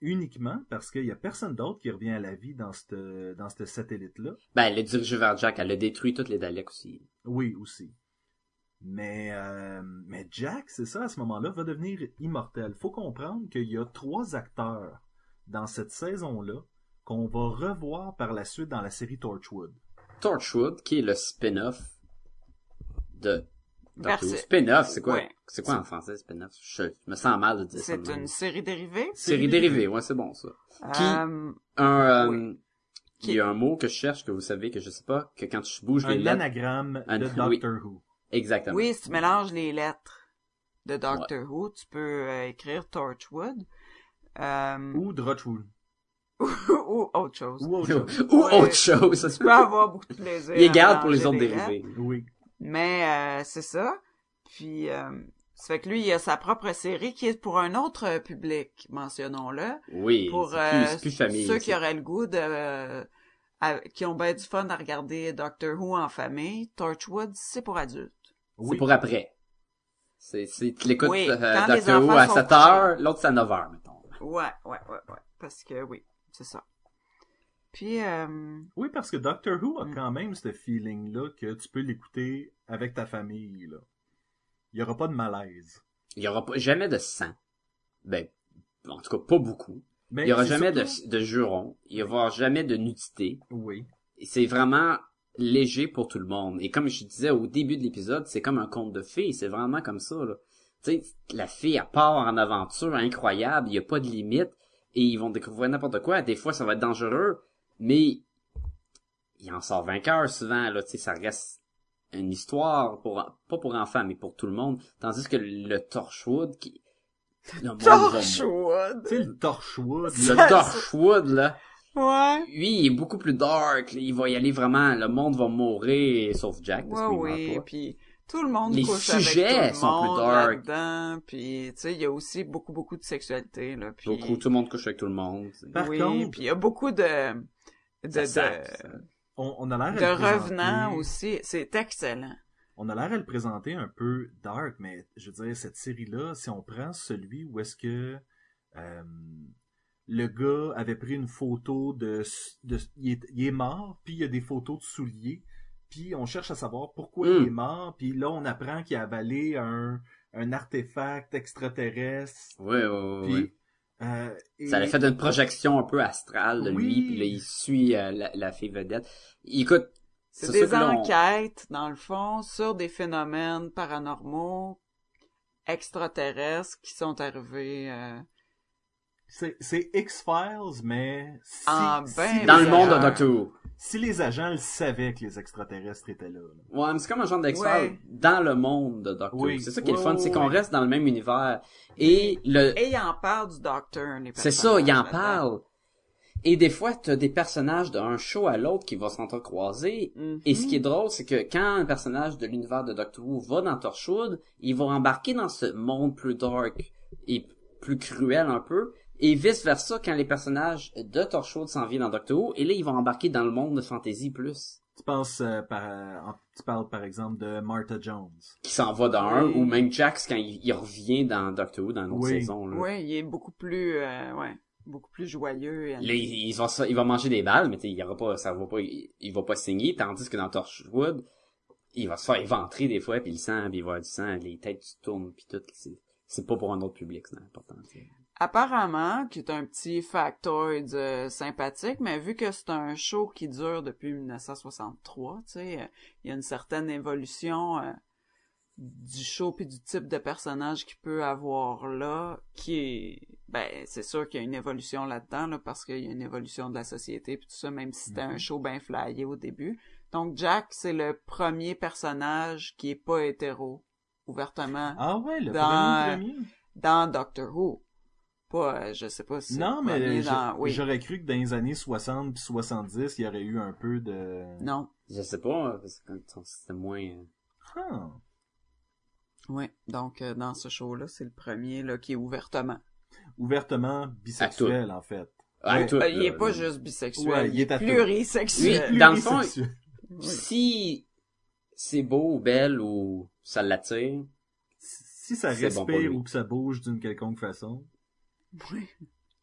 D: Uniquement parce qu'il y a personne d'autre qui revient à la vie dans ce dans satellite-là.
C: Ben, elle l'a dirigé vers Jack, elle a détruit toutes les Daleks aussi.
D: Oui, aussi. Mais, euh, mais Jack, c'est ça, à ce moment-là, va devenir immortel. Faut comprendre qu'il y a trois acteurs dans cette saison-là qu'on va revoir par la suite dans la série Torchwood.
C: Torchwood, qui est le spin-off de Doctor Who.
E: Versi-
C: Spin-off, c'est quoi?
E: Ouais.
C: C'est quoi en français, spin-off? Je, je me sens mal de dire ça.
E: C'est une série dérivée?
C: série dérivée, ouais, c'est bon, ça. Qui-
E: Euh,
C: Un, euh,
E: Oui.
C: il y a un mot que je cherche, que vous savez, que je sais pas, que quand tu bouges les
D: Un
C: lettres,
D: anagramme
C: Un-
D: de
C: oui.
D: Doctor Who.
C: exactement.
E: oui, si tu mélanges les lettres de Doctor Who, tu peux euh, écrire Torchwood. Euh,
D: Ou Drotchwood. (laughs)
E: ou autre chose.
D: Ou autre chose. (laughs)
C: Ou
E: Ouais.
C: autre chose, ça se
E: Tu
C: peut.
E: peux avoir beaucoup de plaisir.
C: Il
E: à
C: garde pour les autres
E: les
C: dérivés.
D: Oui.
E: Mais euh, c'est ça. Puis, euh, ça fait que lui, il a sa propre série qui est pour un autre euh, public, mentionnons-le.
C: Oui,
E: Pour
C: c'est
E: euh,
C: plus, c'est plus famille.
E: ceux
C: ça.
E: qui auraient le goût de... euh, à- qui ont bien du fun à regarder Doctor Who en famille, Torchwood, c'est pour adultes.
C: C'est
D: Oui.
C: pour après. C'est, c'est, tu l'écoutes
E: Oui,
C: euh, Doctor Who à
E: sont
C: 7 heures, l'autre c'est à 9 heures, mettons.
E: Ouais, ouais, ouais, ouais. Parce que oui, c'est ça. Puis, euh,
D: Oui, parce que Doctor Who a
E: Mm.
D: quand même ce feeling-là que tu peux l'écouter avec ta famille. Là. Il y aura pas de malaise.
C: Il y aura pas, jamais de sang. Ben, en tout cas, pas beaucoup.
D: Mais
C: Il y aura jamais
D: surtout-
C: de, de jurons. Il y aura jamais de nudité.
D: Oui.
C: C'est vraiment léger pour tout le monde. Et comme je disais au début de l'épisode, c'est comme un conte de fées. C'est vraiment comme ça, là. Tu sais, la fille, elle part en aventure incroyable. Il n'y a pas de limite. Et ils vont découvrir n'importe quoi. Des fois, ça va être dangereux. Mais, il en sort vainqueur souvent, là. Tu sais, ça reste une histoire pour, pas pour enfants, mais pour tout le monde. Tandis que le Torchwood, qui, le monde.
E: Torchwood!
D: Tu sais, le Torchwood,
E: Ça,
D: là,
C: Le Torchwood, là.
E: Ouais.
C: Lui, il est beaucoup plus dark. là. Il va y aller vraiment. Le monde va mourir, sauf Jack. Parce
E: Ouais, oui,
C: pas.
E: puis tout le monde
C: Les
E: couche
C: sujets
E: avec tout le
C: sont plus
E: monde
C: dark.
E: là-dedans, puis tu sais, il y a aussi beaucoup, beaucoup de sexualité, là, puis...
C: Beaucoup, tout le monde couche avec tout le monde.
D: Par
E: oui,
D: contre-
E: puis il y a beaucoup de... de,
C: Ça
E: de,
C: sape, ça.
D: on, on a l'air
E: de
D: présenter-
E: revenants aussi. C'est excellent.
D: On a l'air à le présenter un peu dark, mais je veux dire, cette série-là, si on prend celui où est-ce que euh, le gars avait pris une photo de... de il, est, il est mort, puis il y a des photos de souliers, puis on cherche à savoir pourquoi
C: Mm.
D: il est mort, puis là, on apprend qu'il a avalé un, un artefact extraterrestre,
C: Ouais, ouais, ouais,
D: puis...
C: ouais.
D: Euh, et-
C: Ça a fait une projection un peu astrale de lui, puis là, il suit euh, la, la fille vedette. Écoute,
E: C'est
C: c'est
E: des enquêtes, dans le fond, sur des phénomènes paranormaux extraterrestres qui sont arrivés... euh,
D: C'est X-Files, mais si,
E: Ah, ben,
D: si
C: dans le monde de Doctor Who.
D: Si les agents le savaient que les extraterrestres étaient là. là.
C: Ouais, mais c'est comme un genre
E: Ouais.
C: dans le monde de Doctor
D: Oui.
C: Who. C'est ça qui est le fun, c'est qu'on
D: ouais.
C: reste dans le même univers. Et le,
E: Et il en parle du docteur,
C: C'est ça, il en parle. Et des fois, t'as des personnages d'un show à l'autre qui vont s'entrecroiser.
E: Mhm.
C: Et ce qui est drôle, c'est que quand un personnage de l'univers de Doctor Who va dans Torchwood, il va embarquer dans ce monde plus dark et plus cruel un peu. Et vice versa, quand les personnages de Torchwood s'en viennent dans Doctor Who, et là, ils vont embarquer dans le monde de fantasy plus.
D: Tu penses euh, par, en- tu parles par exemple de Martha Jones.
C: Qui s'en va dans un,
E: Oui.
C: ou même Jax quand il, il revient dans Doctor Who dans une autre
D: Oui.
C: saison. Là.
E: Ouais, il est beaucoup plus, euh, ouais, beaucoup plus joyeux.
C: Là, il, il va, il va manger des balles, mais tu sais, il y aura pas, ça va pas, il, il va pas saigner, tandis que dans Torchwood, il va se faire éventrer des fois, puis le sang, puis il va y avoir du sang, les têtes se tournent, puis tout. C'est, c'est pas pour un autre public, c'est important.
E: Apparemment, qui est un petit factoid euh, sympathique, mais vu que c'est un show qui dure depuis 1963, tu sais, euh, il y a une certaine évolution euh, du show puis du type de personnage qu'il peut avoir là, qui est, ben, c'est sûr qu'il y a une évolution là-dedans, là, parce qu'il y a une évolution de la société puis tout ça, même si c'était un show bien flyé au début. Donc Jack, c'est le premier personnage qui est pas hétéro, ouvertement,
D: Ah ouais, le
E: Dans-
D: premier?
E: dans Doctor Who. Pas, euh, je sais pas si.
D: Non, mais
E: dans- oui.
D: j'aurais cru que dans les années 60 puis 70, il y aurait eu un peu de...
E: Non.
C: Je sais pas, parce que c'était moins... euh,
D: Ah.
E: Oui. Donc, euh, dans ce show-là, c'est le premier, là, qui est ouvertement.
D: Ouvertement bisexuel, en fait. Ouais.
C: tout,
E: Euh, il est pas juste bisexuel.
D: Ouais, il est à tout.
E: plurisexuel.
C: Oui, dans le fond. Si c'est beau ou belle ou ça l'attire,
D: Si ça
C: bon
D: respire ou que ça bouge d'une quelconque façon.
E: Oui.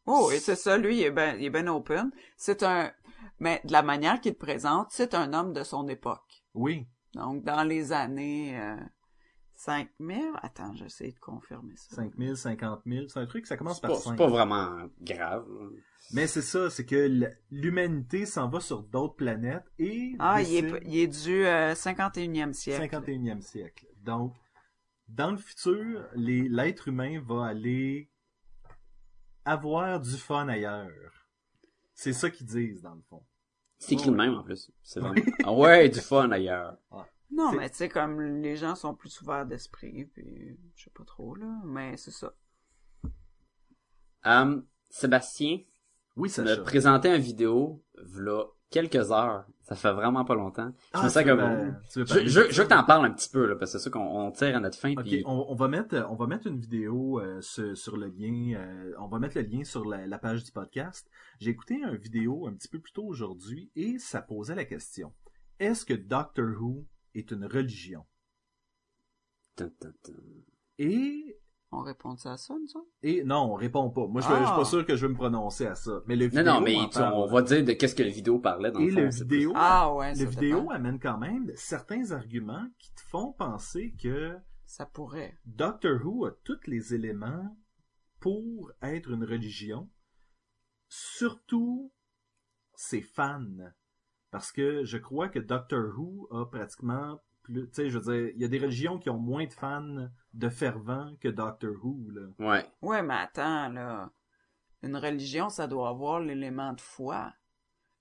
E: Oh, et c'est ça, lui, il est ben, il est ben open. C'est un, mais de la manière qu'il te présente, c'est un homme de son époque.
D: Oui.
E: Donc, dans les années, euh, 5000, attends, j'essaie de confirmer ça.
D: 5 000, 50 000, c'est un truc, ça commence par
C: pas, c'est
D: 5.
C: pas vraiment grave. là.
D: Mais c'est ça, c'est que l'humanité s'en va sur d'autres planètes et
E: Ah, il est, il est du euh, 51e siècle.
D: 51e siècle. Donc, dans le futur, l'être humain va aller avoir du fun ailleurs. C'est ça qu'ils disent, dans le fond.
C: C'est écrit de même en plus? C'est vraiment. Ah ouais, du fun ailleurs. (laughs)
E: Non,
D: C'est-
E: mais tu sais, comme les gens sont plus ouverts d'esprit, puis je sais pas trop, là, mais c'est ça.
C: Hum, Sébastien
D: Oui, ça
C: me présentait une vidéo, v'là quelques heures. Ça fait vraiment pas longtemps. Je me sens comme... Je, je, je veux que t'en parles un petit peu, là, parce que c'est ça qu'on on tire à notre fin.
D: Ok,
C: puis...
D: on, on va mettre on va mettre une vidéo euh, sur, sur le lien euh, on va mettre le lien sur la, la page du podcast. J'ai écouté une vidéo un petit peu plus tôt aujourd'hui et ça posait la question. Est-ce que Doctor Who est une religion? Et
E: On répond à ça, nous autres?
D: et non, on répond pas. Moi je,
E: Ah.
D: je suis pas sûr que je vais me prononcer à ça. Mais le
C: Non,
D: vidéo
C: non, mais
D: en
C: tu-
D: parle.
C: on va dire de qu'est-ce que la vidéo parlait dans
D: et
C: le fond.
D: le
C: c'est
D: vidéo
E: Ah ouais,
D: le vidéo
E: dépend.
D: amène quand même certains arguments qui te font penser que
E: Ça pourrait.
D: Doctor Who a tous les éléments pour être une religion, surtout ses fans. Parce que je crois que Doctor Who a pratiquement plus, tu sais, je veux dire, il y a des religions qui ont moins de fans de fervents que Doctor Who, là.
C: Ouais.
E: Ouais, mais attends, là. Une religion, ça doit avoir l'élément de foi.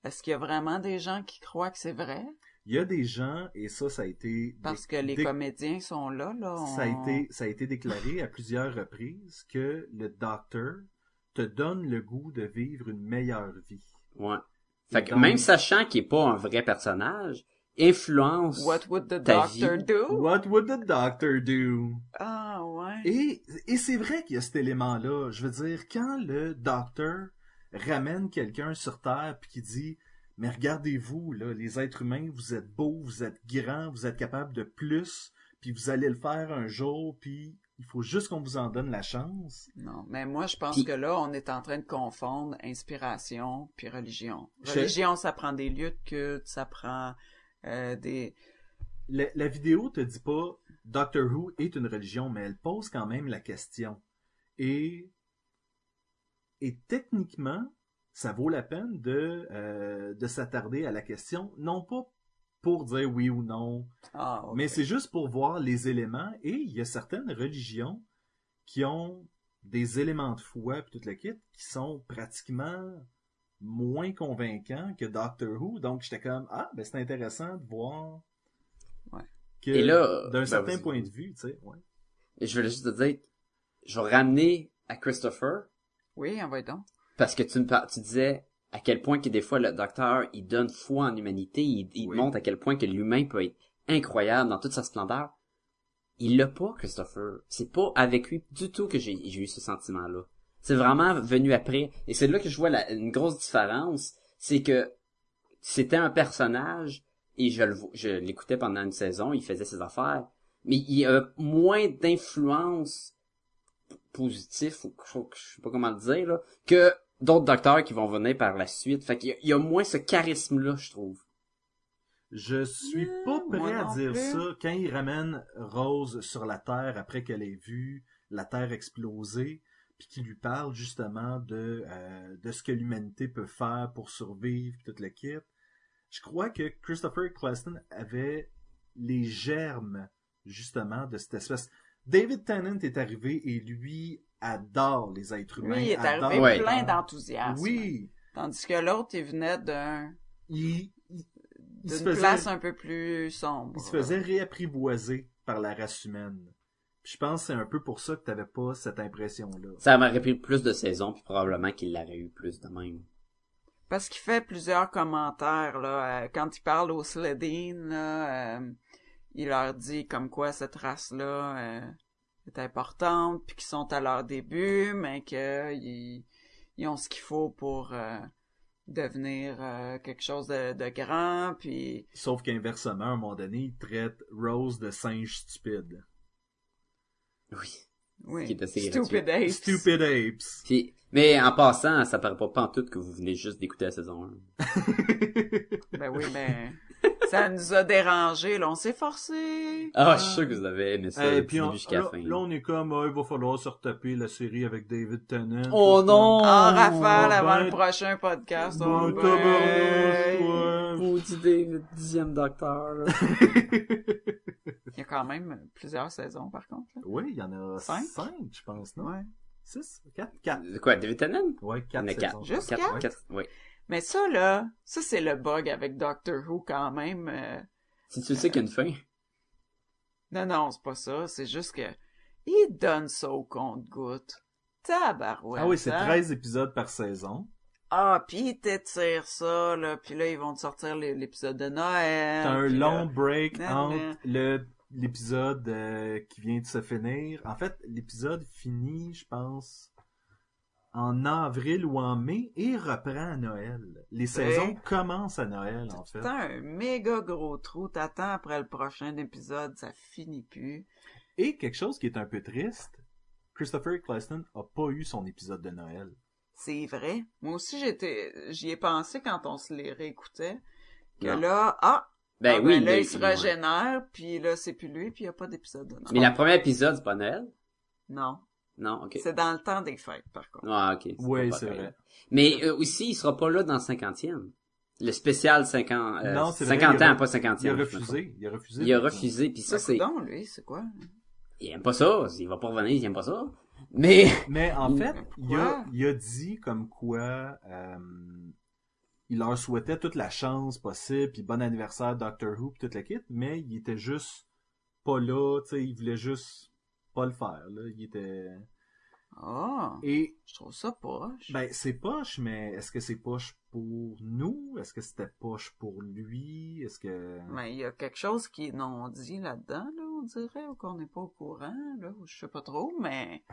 E: Est-ce qu'il y a vraiment des gens qui croient que c'est vrai?
D: Il y a des gens, et ça, ça a été...
E: Parce que les comédiens sont là, là.
D: Ça a été, ça a été déclaré à plusieurs reprises que le docteur te donne le goût de vivre une meilleure vie.
C: Ouais. Fait que
D: Donc-
C: même sachant qu'il est pas un vrai personnage, influence
E: What would the
C: ta
E: doctor
C: vie.
E: do?
D: What would the doctor do?
E: Ah, ouais.
D: Et, et c'est vrai qu'il y a cet élément-là. Je veux dire, quand le docteur ramène quelqu'un sur Terre puis qui dit Mais regardez-vous, là, les êtres humains, vous êtes beaux, vous êtes grands, vous êtes capables de plus, puis vous allez le faire un jour, puis il faut juste qu'on vous en donne la chance.
E: Non, mais moi, je pense
C: Puis-
E: que là, on est en train de confondre inspiration puis religion.
D: Je-
E: Religion, ça prend des lieux de culte, ça prend euh, des...
D: La, la vidéo te dit pas Doctor Who est une religion, mais elle pose quand même la question. Et, et techniquement, ça vaut la peine de, euh, de s'attarder à la question, non pas pour dire oui ou non,
E: Ah,
D: mais c'est juste pour voir les éléments. Et il y a certaines religions qui ont des éléments de foi puis toute la kit qui sont pratiquement moins convaincants que Doctor Who. Donc j'étais comme ah ben c'est intéressant de voir
E: Ouais.
D: que
C: Et là,
D: d'un
C: ben,
D: certain point de vue, tu sais, ouais.
C: Et je voulais juste te dire, je vais ramener à Christopher,
E: Oui, on va donc.
C: parce que tu me par- tu disais à quel point que des fois le docteur, il donne foi en l'humanité, il, il
D: Oui.
C: montre à quel point que l'humain peut être incroyable dans toute sa splendeur. Il l'a pas, Christopher. C'est pas avec lui du tout que j'ai j'ai eu ce sentiment-là. C'est vraiment venu après. Et c'est là que je vois la- une grosse différence. C'est que c'était un personnage et je le vo- je l'écoutais pendant une saison, il faisait ses affaires, mais il y a moins d'influence positive, ou je je sais pas comment le dire, là, que d'autres docteurs qui vont venir par la suite. Fait qu'il y a, il y a moins ce charisme-là, je trouve.
D: Je suis pas
E: moi
D: prêt à dire
E: plus.
D: ça quand il ramène Rose sur la Terre après qu'elle ait vu la Terre exploser, puis qu'il lui parle justement de, euh, de ce que l'humanité peut faire pour survivre, puis toute le kit. Je crois que Christopher Eccleston avait les germes justement de cette espèce. David Tennant est arrivé et lui adore les êtres humains.
E: Lui, il est arrivé plein d'enthousiasme.
D: Oui,
E: Tandis que l'autre, il venait d'un
D: il, il-
E: d'une
D: faisait-
E: place un peu plus sombre.
D: Il se faisait réapprivoiser par la race humaine. Puis je pense que c'est un peu pour ça que t'avais pas cette impression-là.
C: Ça m'aurait pris plus de saisons, puis probablement qu'il l'aurait eu plus de même.
E: Parce qu'il fait plusieurs commentaires, là. euh, quand il parle aux Sledine, là, euh, il leur dit comme quoi cette race-là euh, est importante, puis qu'ils sont à leur début, mais qu'ils ils ont ce qu'il faut pour euh, devenir euh, quelque chose de, de grand, puis...
D: Sauf qu'inversement, à un moment donné, il traite Rose de singe stupide.
C: Oui.
E: Oui.
C: Qui est assez
E: Stupid Apes.
D: Stupid apes.
C: Puis, mais en passant, ça paraît pas pantoute que vous venez juste d'écouter la saison 1. (laughs)
E: Ben oui, ben... ça nous a dérangé, là. On s'est forcé.
C: Ah, je suis sûr que vous avez aimé ça
D: Euh,
C: du
D: puis on-
C: jusqu'à la
D: là,
C: fin.
D: là, on est comme, ah, il va falloir se retaper la série avec David Tennant.
C: Oh non!
E: En rafale
D: Oh,
E: avant
D: ben-
E: le prochain podcast.
D: Bon,
E: oh, ben...
C: Maudit David, dixième docteur, là. (laughs)
E: Il y a quand même plusieurs saisons, par contre. là.
D: Oui, il y en a
E: Cinq?
D: cinq, je pense, non?
E: Ouais.
D: Six? Quatre? Quatre.
C: De quoi, David Tennant?
D: Ouais,
C: Il y en
D: quatre
C: a quatre.
D: saisons.
E: Juste
C: Quatre,
E: quatre?
C: quatre, oui.
E: Mais ça, là, ça, c'est le bug avec Doctor Who, quand même. euh,
C: Si tu sais qu'il y a une fin.
E: Non, non, c'est pas ça. C'est juste que... Il donne ça au compte-goutte. Tabarouette.
D: Ah oui, c'est
E: hein?
D: 13 épisodes par saison.
E: Ah, puis ils t'étirent ça, là. Puis là, ils vont te sortir l'é- l'épisode de Noël.
D: T'as un long
E: là-
D: break
E: nan,
D: entre
E: nan.
D: le l'épisode euh, qui vient de se finir. En fait, l'épisode finit, je pense, en avril ou en mai et reprend à Noël. Les saisons commencent à Noël, en fait.
E: T'as un méga gros trou. T'attends après le prochain épisode. Ça finit plus.
D: Et quelque chose qui est un peu triste, Christopher Eccleston a pas eu son épisode de Noël.
E: C'est vrai. Moi aussi, j'étais, j'y ai pensé quand on se les réécoutait. Que
C: Non.
E: là, ah,
C: Ben
E: ah,
C: oui,
E: là,
C: mais-
E: il se régénère, puis là, c'est plus lui, puis il n'y a pas d'épisode de Noël.
C: Mais la première épisode, c'est pas Noël?
E: Non.
C: Non, ok.
E: C'est dans le temps des fêtes, par contre.
C: Ah, ok.
D: Oui, c'est vrai.
C: Mais euh, aussi, il sera pas là dans le cinquantième. Le spécial 50, euh,
D: Non, c'est vrai,
C: 50
D: il a-
C: ans, pas
D: Il a refusé. Il a refusé.
C: Il a refusé, puis ça,
E: Ben,
C: c'est...
E: coudonc, lui, c'est quoi?
C: Il aime pas ça, il va pas revenir, il aime pas ça. Mais... (laughs)
D: Mais en fait, il a,
E: Pourquoi?
D: il a dit comme quoi euh, il leur souhaitait toute la chance possible, puis bon anniversaire Doctor Who, puis toute la kit, mais il était juste pas là, tu sais, il voulait juste pas le faire, là. Il était...
E: Ah,
D: Et,
E: je trouve ça poche.
D: ben, c'est poche, mais est-ce que c'est poche pour nous? Est-ce que c'était poche pour lui? Est-ce que...
E: Mais il y a quelque chose qui est non dit là-dedans, là, on dirait, ou qu'on n'est pas au courant, là, ou je sais pas trop, mais...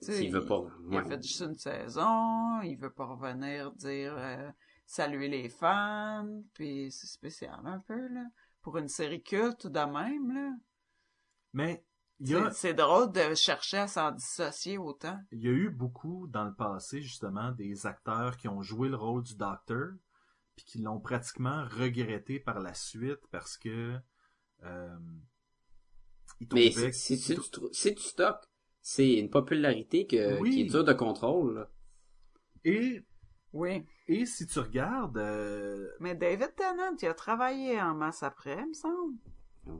C: S'il veut pas,
E: Il a fait juste une saison, il veut pas revenir dire euh, saluer les fans, puis c'est spécial un peu, là. Pour une série culte de même, là.
D: Mais, il a...
E: C'est c'est drôle de chercher à s'en dissocier autant.
D: il y a eu beaucoup dans le passé justement des acteurs qui ont joué le rôle du docteur puis qui l'ont pratiquement regretté par la suite parce que euh, ils
C: Mais c'est c'est du, c'est du stock. C'est une popularité que,
D: Oui.
C: qui est dure de contrôle. là.
D: et
E: Oui.
D: et si tu regardes euh,
E: Mais David Tennant, il a travaillé en masse après, il me semble.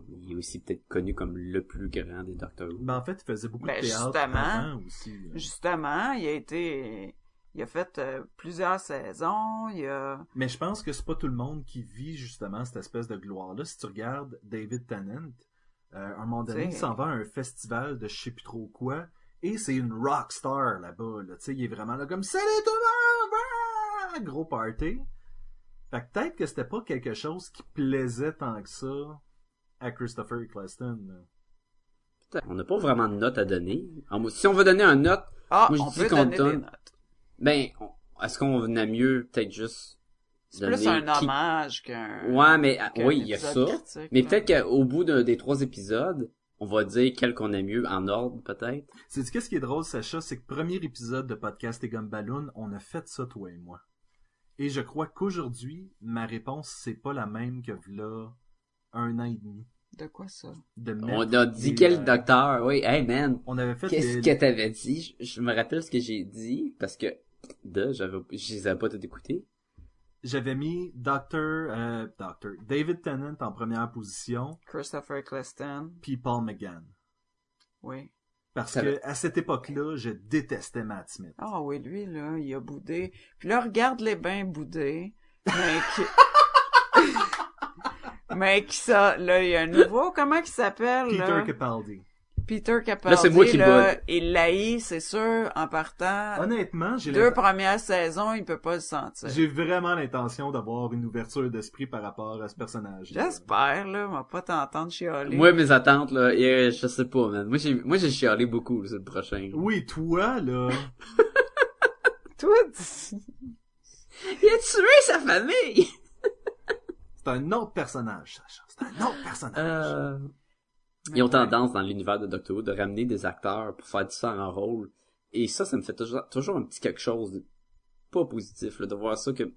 C: Il est aussi peut-être connu comme le plus grand des Doctor Who.
D: ben, en fait il faisait beaucoup
E: Ben,
D: de théâtre
E: justement.
D: avant aussi là.
E: Justement, il a été... Il a fait euh, plusieurs saisons, il a...
D: mais je pense que c'est pas tout le monde qui vit justement cette espèce de gloire là si tu regardes David Tennant euh, à un moment donné il s'en va à un festival de je sais plus trop quoi et c'est une rock star là-bas là. tu sais il est vraiment là comme salut tout le monde Ah! gros party fait que peut-être que c'était pas quelque chose qui plaisait tant que ça à Christopher Eccleston.
C: On n'a pas vraiment de note à donner. Mo- Si on veut donner un note,
E: Ah,
C: Moi, je
E: on
C: dis qu'on
E: donner
C: donne-
E: des notes.
C: ben, est-ce qu'on a mieux peut-être juste
E: C'est plus un
C: qui-
E: hommage qu'un...
C: Ouais, mais ah, oui, il y a ça.
E: critique,
C: Mais
E: là.
C: peut-être qu'au bout d'un- des trois épisodes, on va dire quel qu'on a mieux en ordre, peut-être.
D: c'est qu'est-ce qui est drôle Sacha? C'est que premier épisode de podcast et gomme ballon on a fait ça toi et moi et je crois qu'aujourd'hui ma réponse c'est pas la même que là un an et demi
E: De quoi ça?
D: de
C: On a dit quel
D: euh,
C: docteur, oui. Hey man,
D: on avait fait
C: qu'est-ce
D: les-
C: que t'avais dit? Je, je me rappelle ce que j'ai dit, parce que, de, j'avais, je les avais pas tout écoutés.
D: j'avais mis Dr. euh, Dr. David Tennant en première position,
E: Christopher Eccleston,
D: puis Paul McGann.
E: oui.
D: Parce
C: Ça
D: que à cette époque-là, je détestais Matt Smith.
E: Ah oui, lui, là, il a boudé. Puis là, regarde les bains boudés. (laughs) Mais qui... mais qui ça, là, il y a un nouveau, comment il s'appelle,
D: Peter
E: là?
D: Capaldi.
E: Peter Capaldi,
C: Là, c'est moi qui
E: là, il l'haït, c'est sûr, en partant.
D: Honnêtement, j'ai
E: Deux premières saisons, il peut pas le sentir.
D: j'ai vraiment l'intention d'avoir une ouverture d'esprit par rapport à ce personnage.
E: J'espère, là, on va pas t'entendre chialer.
C: Moi, mes attentes, là, et, je sais pas, man. Moi, j'ai, moi, j'ai chialé beaucoup, là, sur le prochain.
D: Oui, toi, là. (laughs)
E: Toi, tu- (laughs)
C: Il a tué sa famille!
D: C'est un autre personnage, Sacha. C'est un autre personnage.
C: Euh... Ils ont tendance, dans l'univers de Doctor Who, de ramener des acteurs pour faire différents rôles. Et ça, ça me fait toujours, toujours un petit quelque chose de pas positif, là, de voir ça que... Ouais,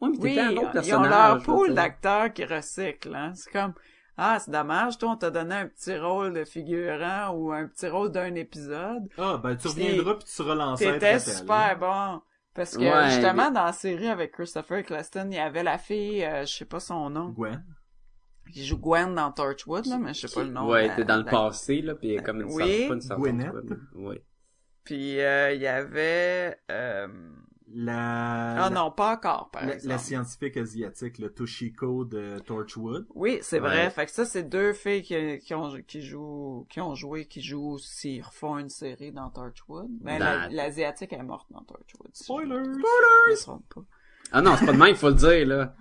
C: mais
E: Oui,
C: t'étais un autre
E: ils ont
C: personnage.
E: leur pool d'acteurs qui recyclent, hein. C'est comme, ah, c'est dommage, toi, on t'a donné un petit rôle de figurant ou un petit rôle d'un épisode.
D: Ah, ben, tu reviendras puis tu seras l'ancêtre.
E: T'étais
D: Tally.
E: super bon. Parce que,
C: Ouais,
E: justement,
C: mais-
E: dans la série avec Christopher Eccleston, il y avait la fille, euh, je sais pas son nom,
D: Gwen.
E: qui joue Gwen dans Torchwood, là, mais je sais pas le nom.
C: Ouais, t'es
E: la-
C: dans le
E: la-
C: passé, là, pis comme une
E: Oui.
C: sorte, pas une sorte
D: Gwyneth.
C: Ouais.
E: Puis, euh, il y avait, euh...
D: La...
E: Ah non, pas encore, par
D: La,
E: exemple.
D: la scientifique asiatique, le Toshiko de Torchwood.
E: Oui, c'est
C: Ouais.
E: vrai. Fait que ça, c'est deux filles qui, qui ont, qui jouent, qui ont joué, qui jouent s'ils refont une série dans Torchwood. Ben, la-
C: Dans-
E: l'asiatique est morte dans Torchwood. si
D: Spoilers!
E: je me trompe pas.
C: Ah non, c'est pas de même, il faut le dire, là.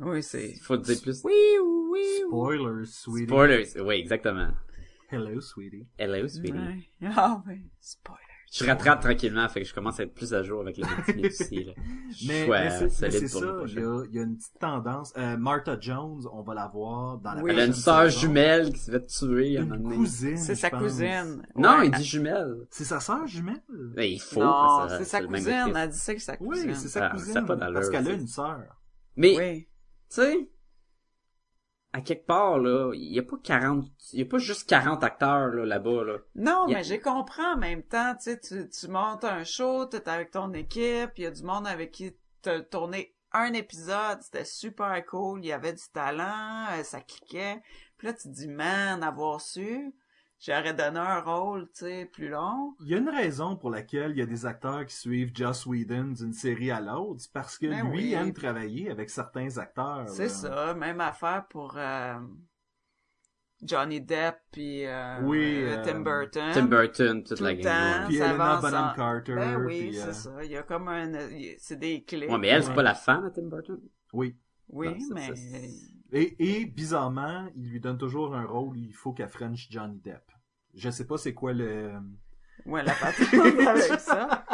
E: Oui, c'est...
C: Il faut le dire plus.
E: Oui, oui, oui.
D: Spoilers, sweetie.
C: Spoilers. Oui, exactement.
D: Hello, sweetie.
C: Hello, sweetie.
E: Ouais. Ah oui, spoiler.
C: Je rattrape tranquillement, fait que je commence à être plus à jour avec le multimédia ici, là.
D: Mais, mais
C: euh,
D: c'est mais
C: solide
D: c'est ça, il y a, il y a une petite tendance. Euh, Martha Jones, on va la voir dans la
E: Oui.
C: Elle a une sœur
D: saison.
C: jumelle qui se fait tuer à un moment
D: Une
C: donné.
D: cousine.
E: C'est sa
D: pense.
E: cousine.
C: Non,
E: Ouais.
C: il dit jumelle.
D: C'est sa sœur jumelle?
C: Ben, il faut,
E: Non, c'est sa cousine. Elle dit ça que c'est sa cousine.
D: Oui, c'est sa
C: Ah,
D: cousine.
C: ça a pas d'allure,
D: parce qu'elle a une sœur.
C: Mais,
E: Oui.
C: tu sais, à quelque part, là, il y a pas 40, il y a pas juste 40 acteurs, là, là-bas, là.
E: Non,
C: a-
E: mais j'ai compris en même temps, tu sais, tu, tu montes un show, t'es avec ton équipe, il y a du monde avec qui t'as tourné un épisode, c'était super cool, il y avait du talent, euh, ça cliquait. Puis là, tu te dis, man, avoir su, j'aurais donné un rôle, tu sais, plus long.
D: Il y a une raison pour laquelle il y a des acteurs qui suivent Joss Whedon d'une série à l'autre. C'est parce que
E: Ben
D: lui
E: oui.
D: aime travailler avec certains acteurs.
E: C'est ça, même affaire pour euh, Johnny Depp puis euh,
D: Oui,
E: euh, Tim Burton.
C: Tim Burton, toute
E: Tout
C: la
E: le
C: gang.
D: Puis
E: avance
D: Bonham
E: en-
D: Carter.
E: Ben oui,
D: euh,
E: c'est ça. Il y a comme un... C'est des clés.
C: Ouais, mais elle, c'est
D: Ouais.
C: pas la femme à Tim Burton?
D: Oui.
E: Oui,
C: Non,
E: mais...
D: Et, et bizarrement, il lui donne toujours un rôle où il faut qu'elle French Johnny Depp. Je sais pas c'est quoi le... (laughs)
E: Ouais, la patronne (laughs) avec ça.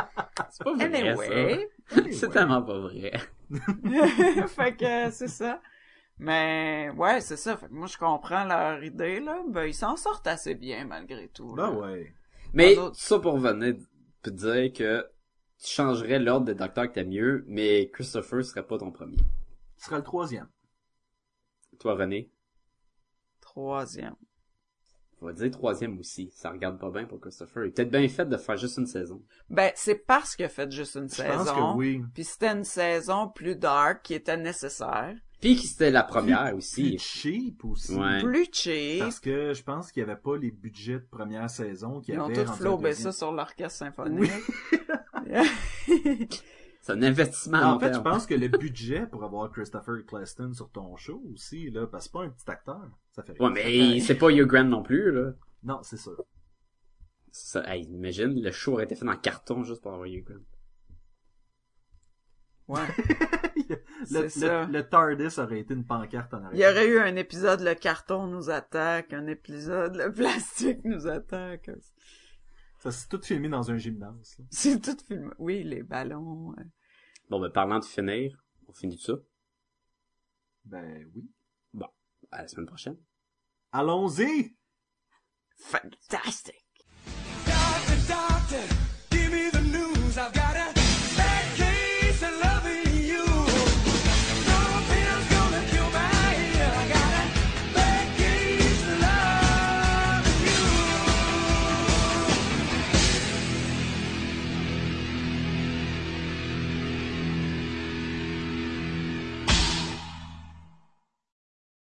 C: C'est pas vrai,
E: Anyway.
C: ça. C'est tellement pas vrai. (laughs)
E: fait que c'est ça. Mais ouais, c'est ça. Fait que moi, je comprends leur idée, là. Ben, ils s'en sortent assez bien, malgré tout. là.
D: Ben ouais.
C: Mais,
E: autres-
C: ça pour venir te dire que tu changerais l'ordre des docteurs que t'aimes mieux, mais Christopher serait pas ton premier.
D: Ce sera le troisième.
C: Toi, René,
E: Troisième.
C: on va dire troisième aussi. Ça regarde pas bien pour Christopher. Il est peut-être bien fait de faire juste une saison.
E: Ben, c'est parce qu'il a fait juste une
D: Je
E: saison.
D: pense que oui.
E: Puis c'était une saison plus dark qui était nécessaire.
C: Puis qui c'était la première
D: Plus
C: aussi.
D: cheap aussi.
C: Ouais.
E: Plus cheap.
D: Parce que je pense qu'il n'y avait pas les budgets de première saison qu'il y
E: Ils ont tous flobé ça sur l'orchestre symphonique. (laughs) (laughs) (laughs)
C: C'est un investissement
D: En fait, je
C: terme.
D: pense que le (laughs) budget pour avoir Christopher Eccleston sur ton show aussi, là, parce que c'est pas un petit acteur. Ça fait
C: Ouais, mais c'est pas Hugh Grant non plus, là.
D: Non, c'est sûr.
C: Ça, hey, imagine, le show aurait été fait en carton juste pour avoir Hugh Grant.
E: ouais. (laughs)
D: Le,
E: C'est ça.
D: le, le TARDIS aurait été une pancarte en arrière.
E: Il y aurait eu un épisode le carton nous attaque, un épisode le (laughs) plastique nous attaque.
D: Ça s'est tout filmé dans un gymnase. là.
E: C'est tout filmé. Oui, les ballons.
C: Bon, ben, parlant de finir, on finit ça?
D: Ben oui.
C: Bon, à la semaine prochaine.
D: Allons-y!
E: Fantastic!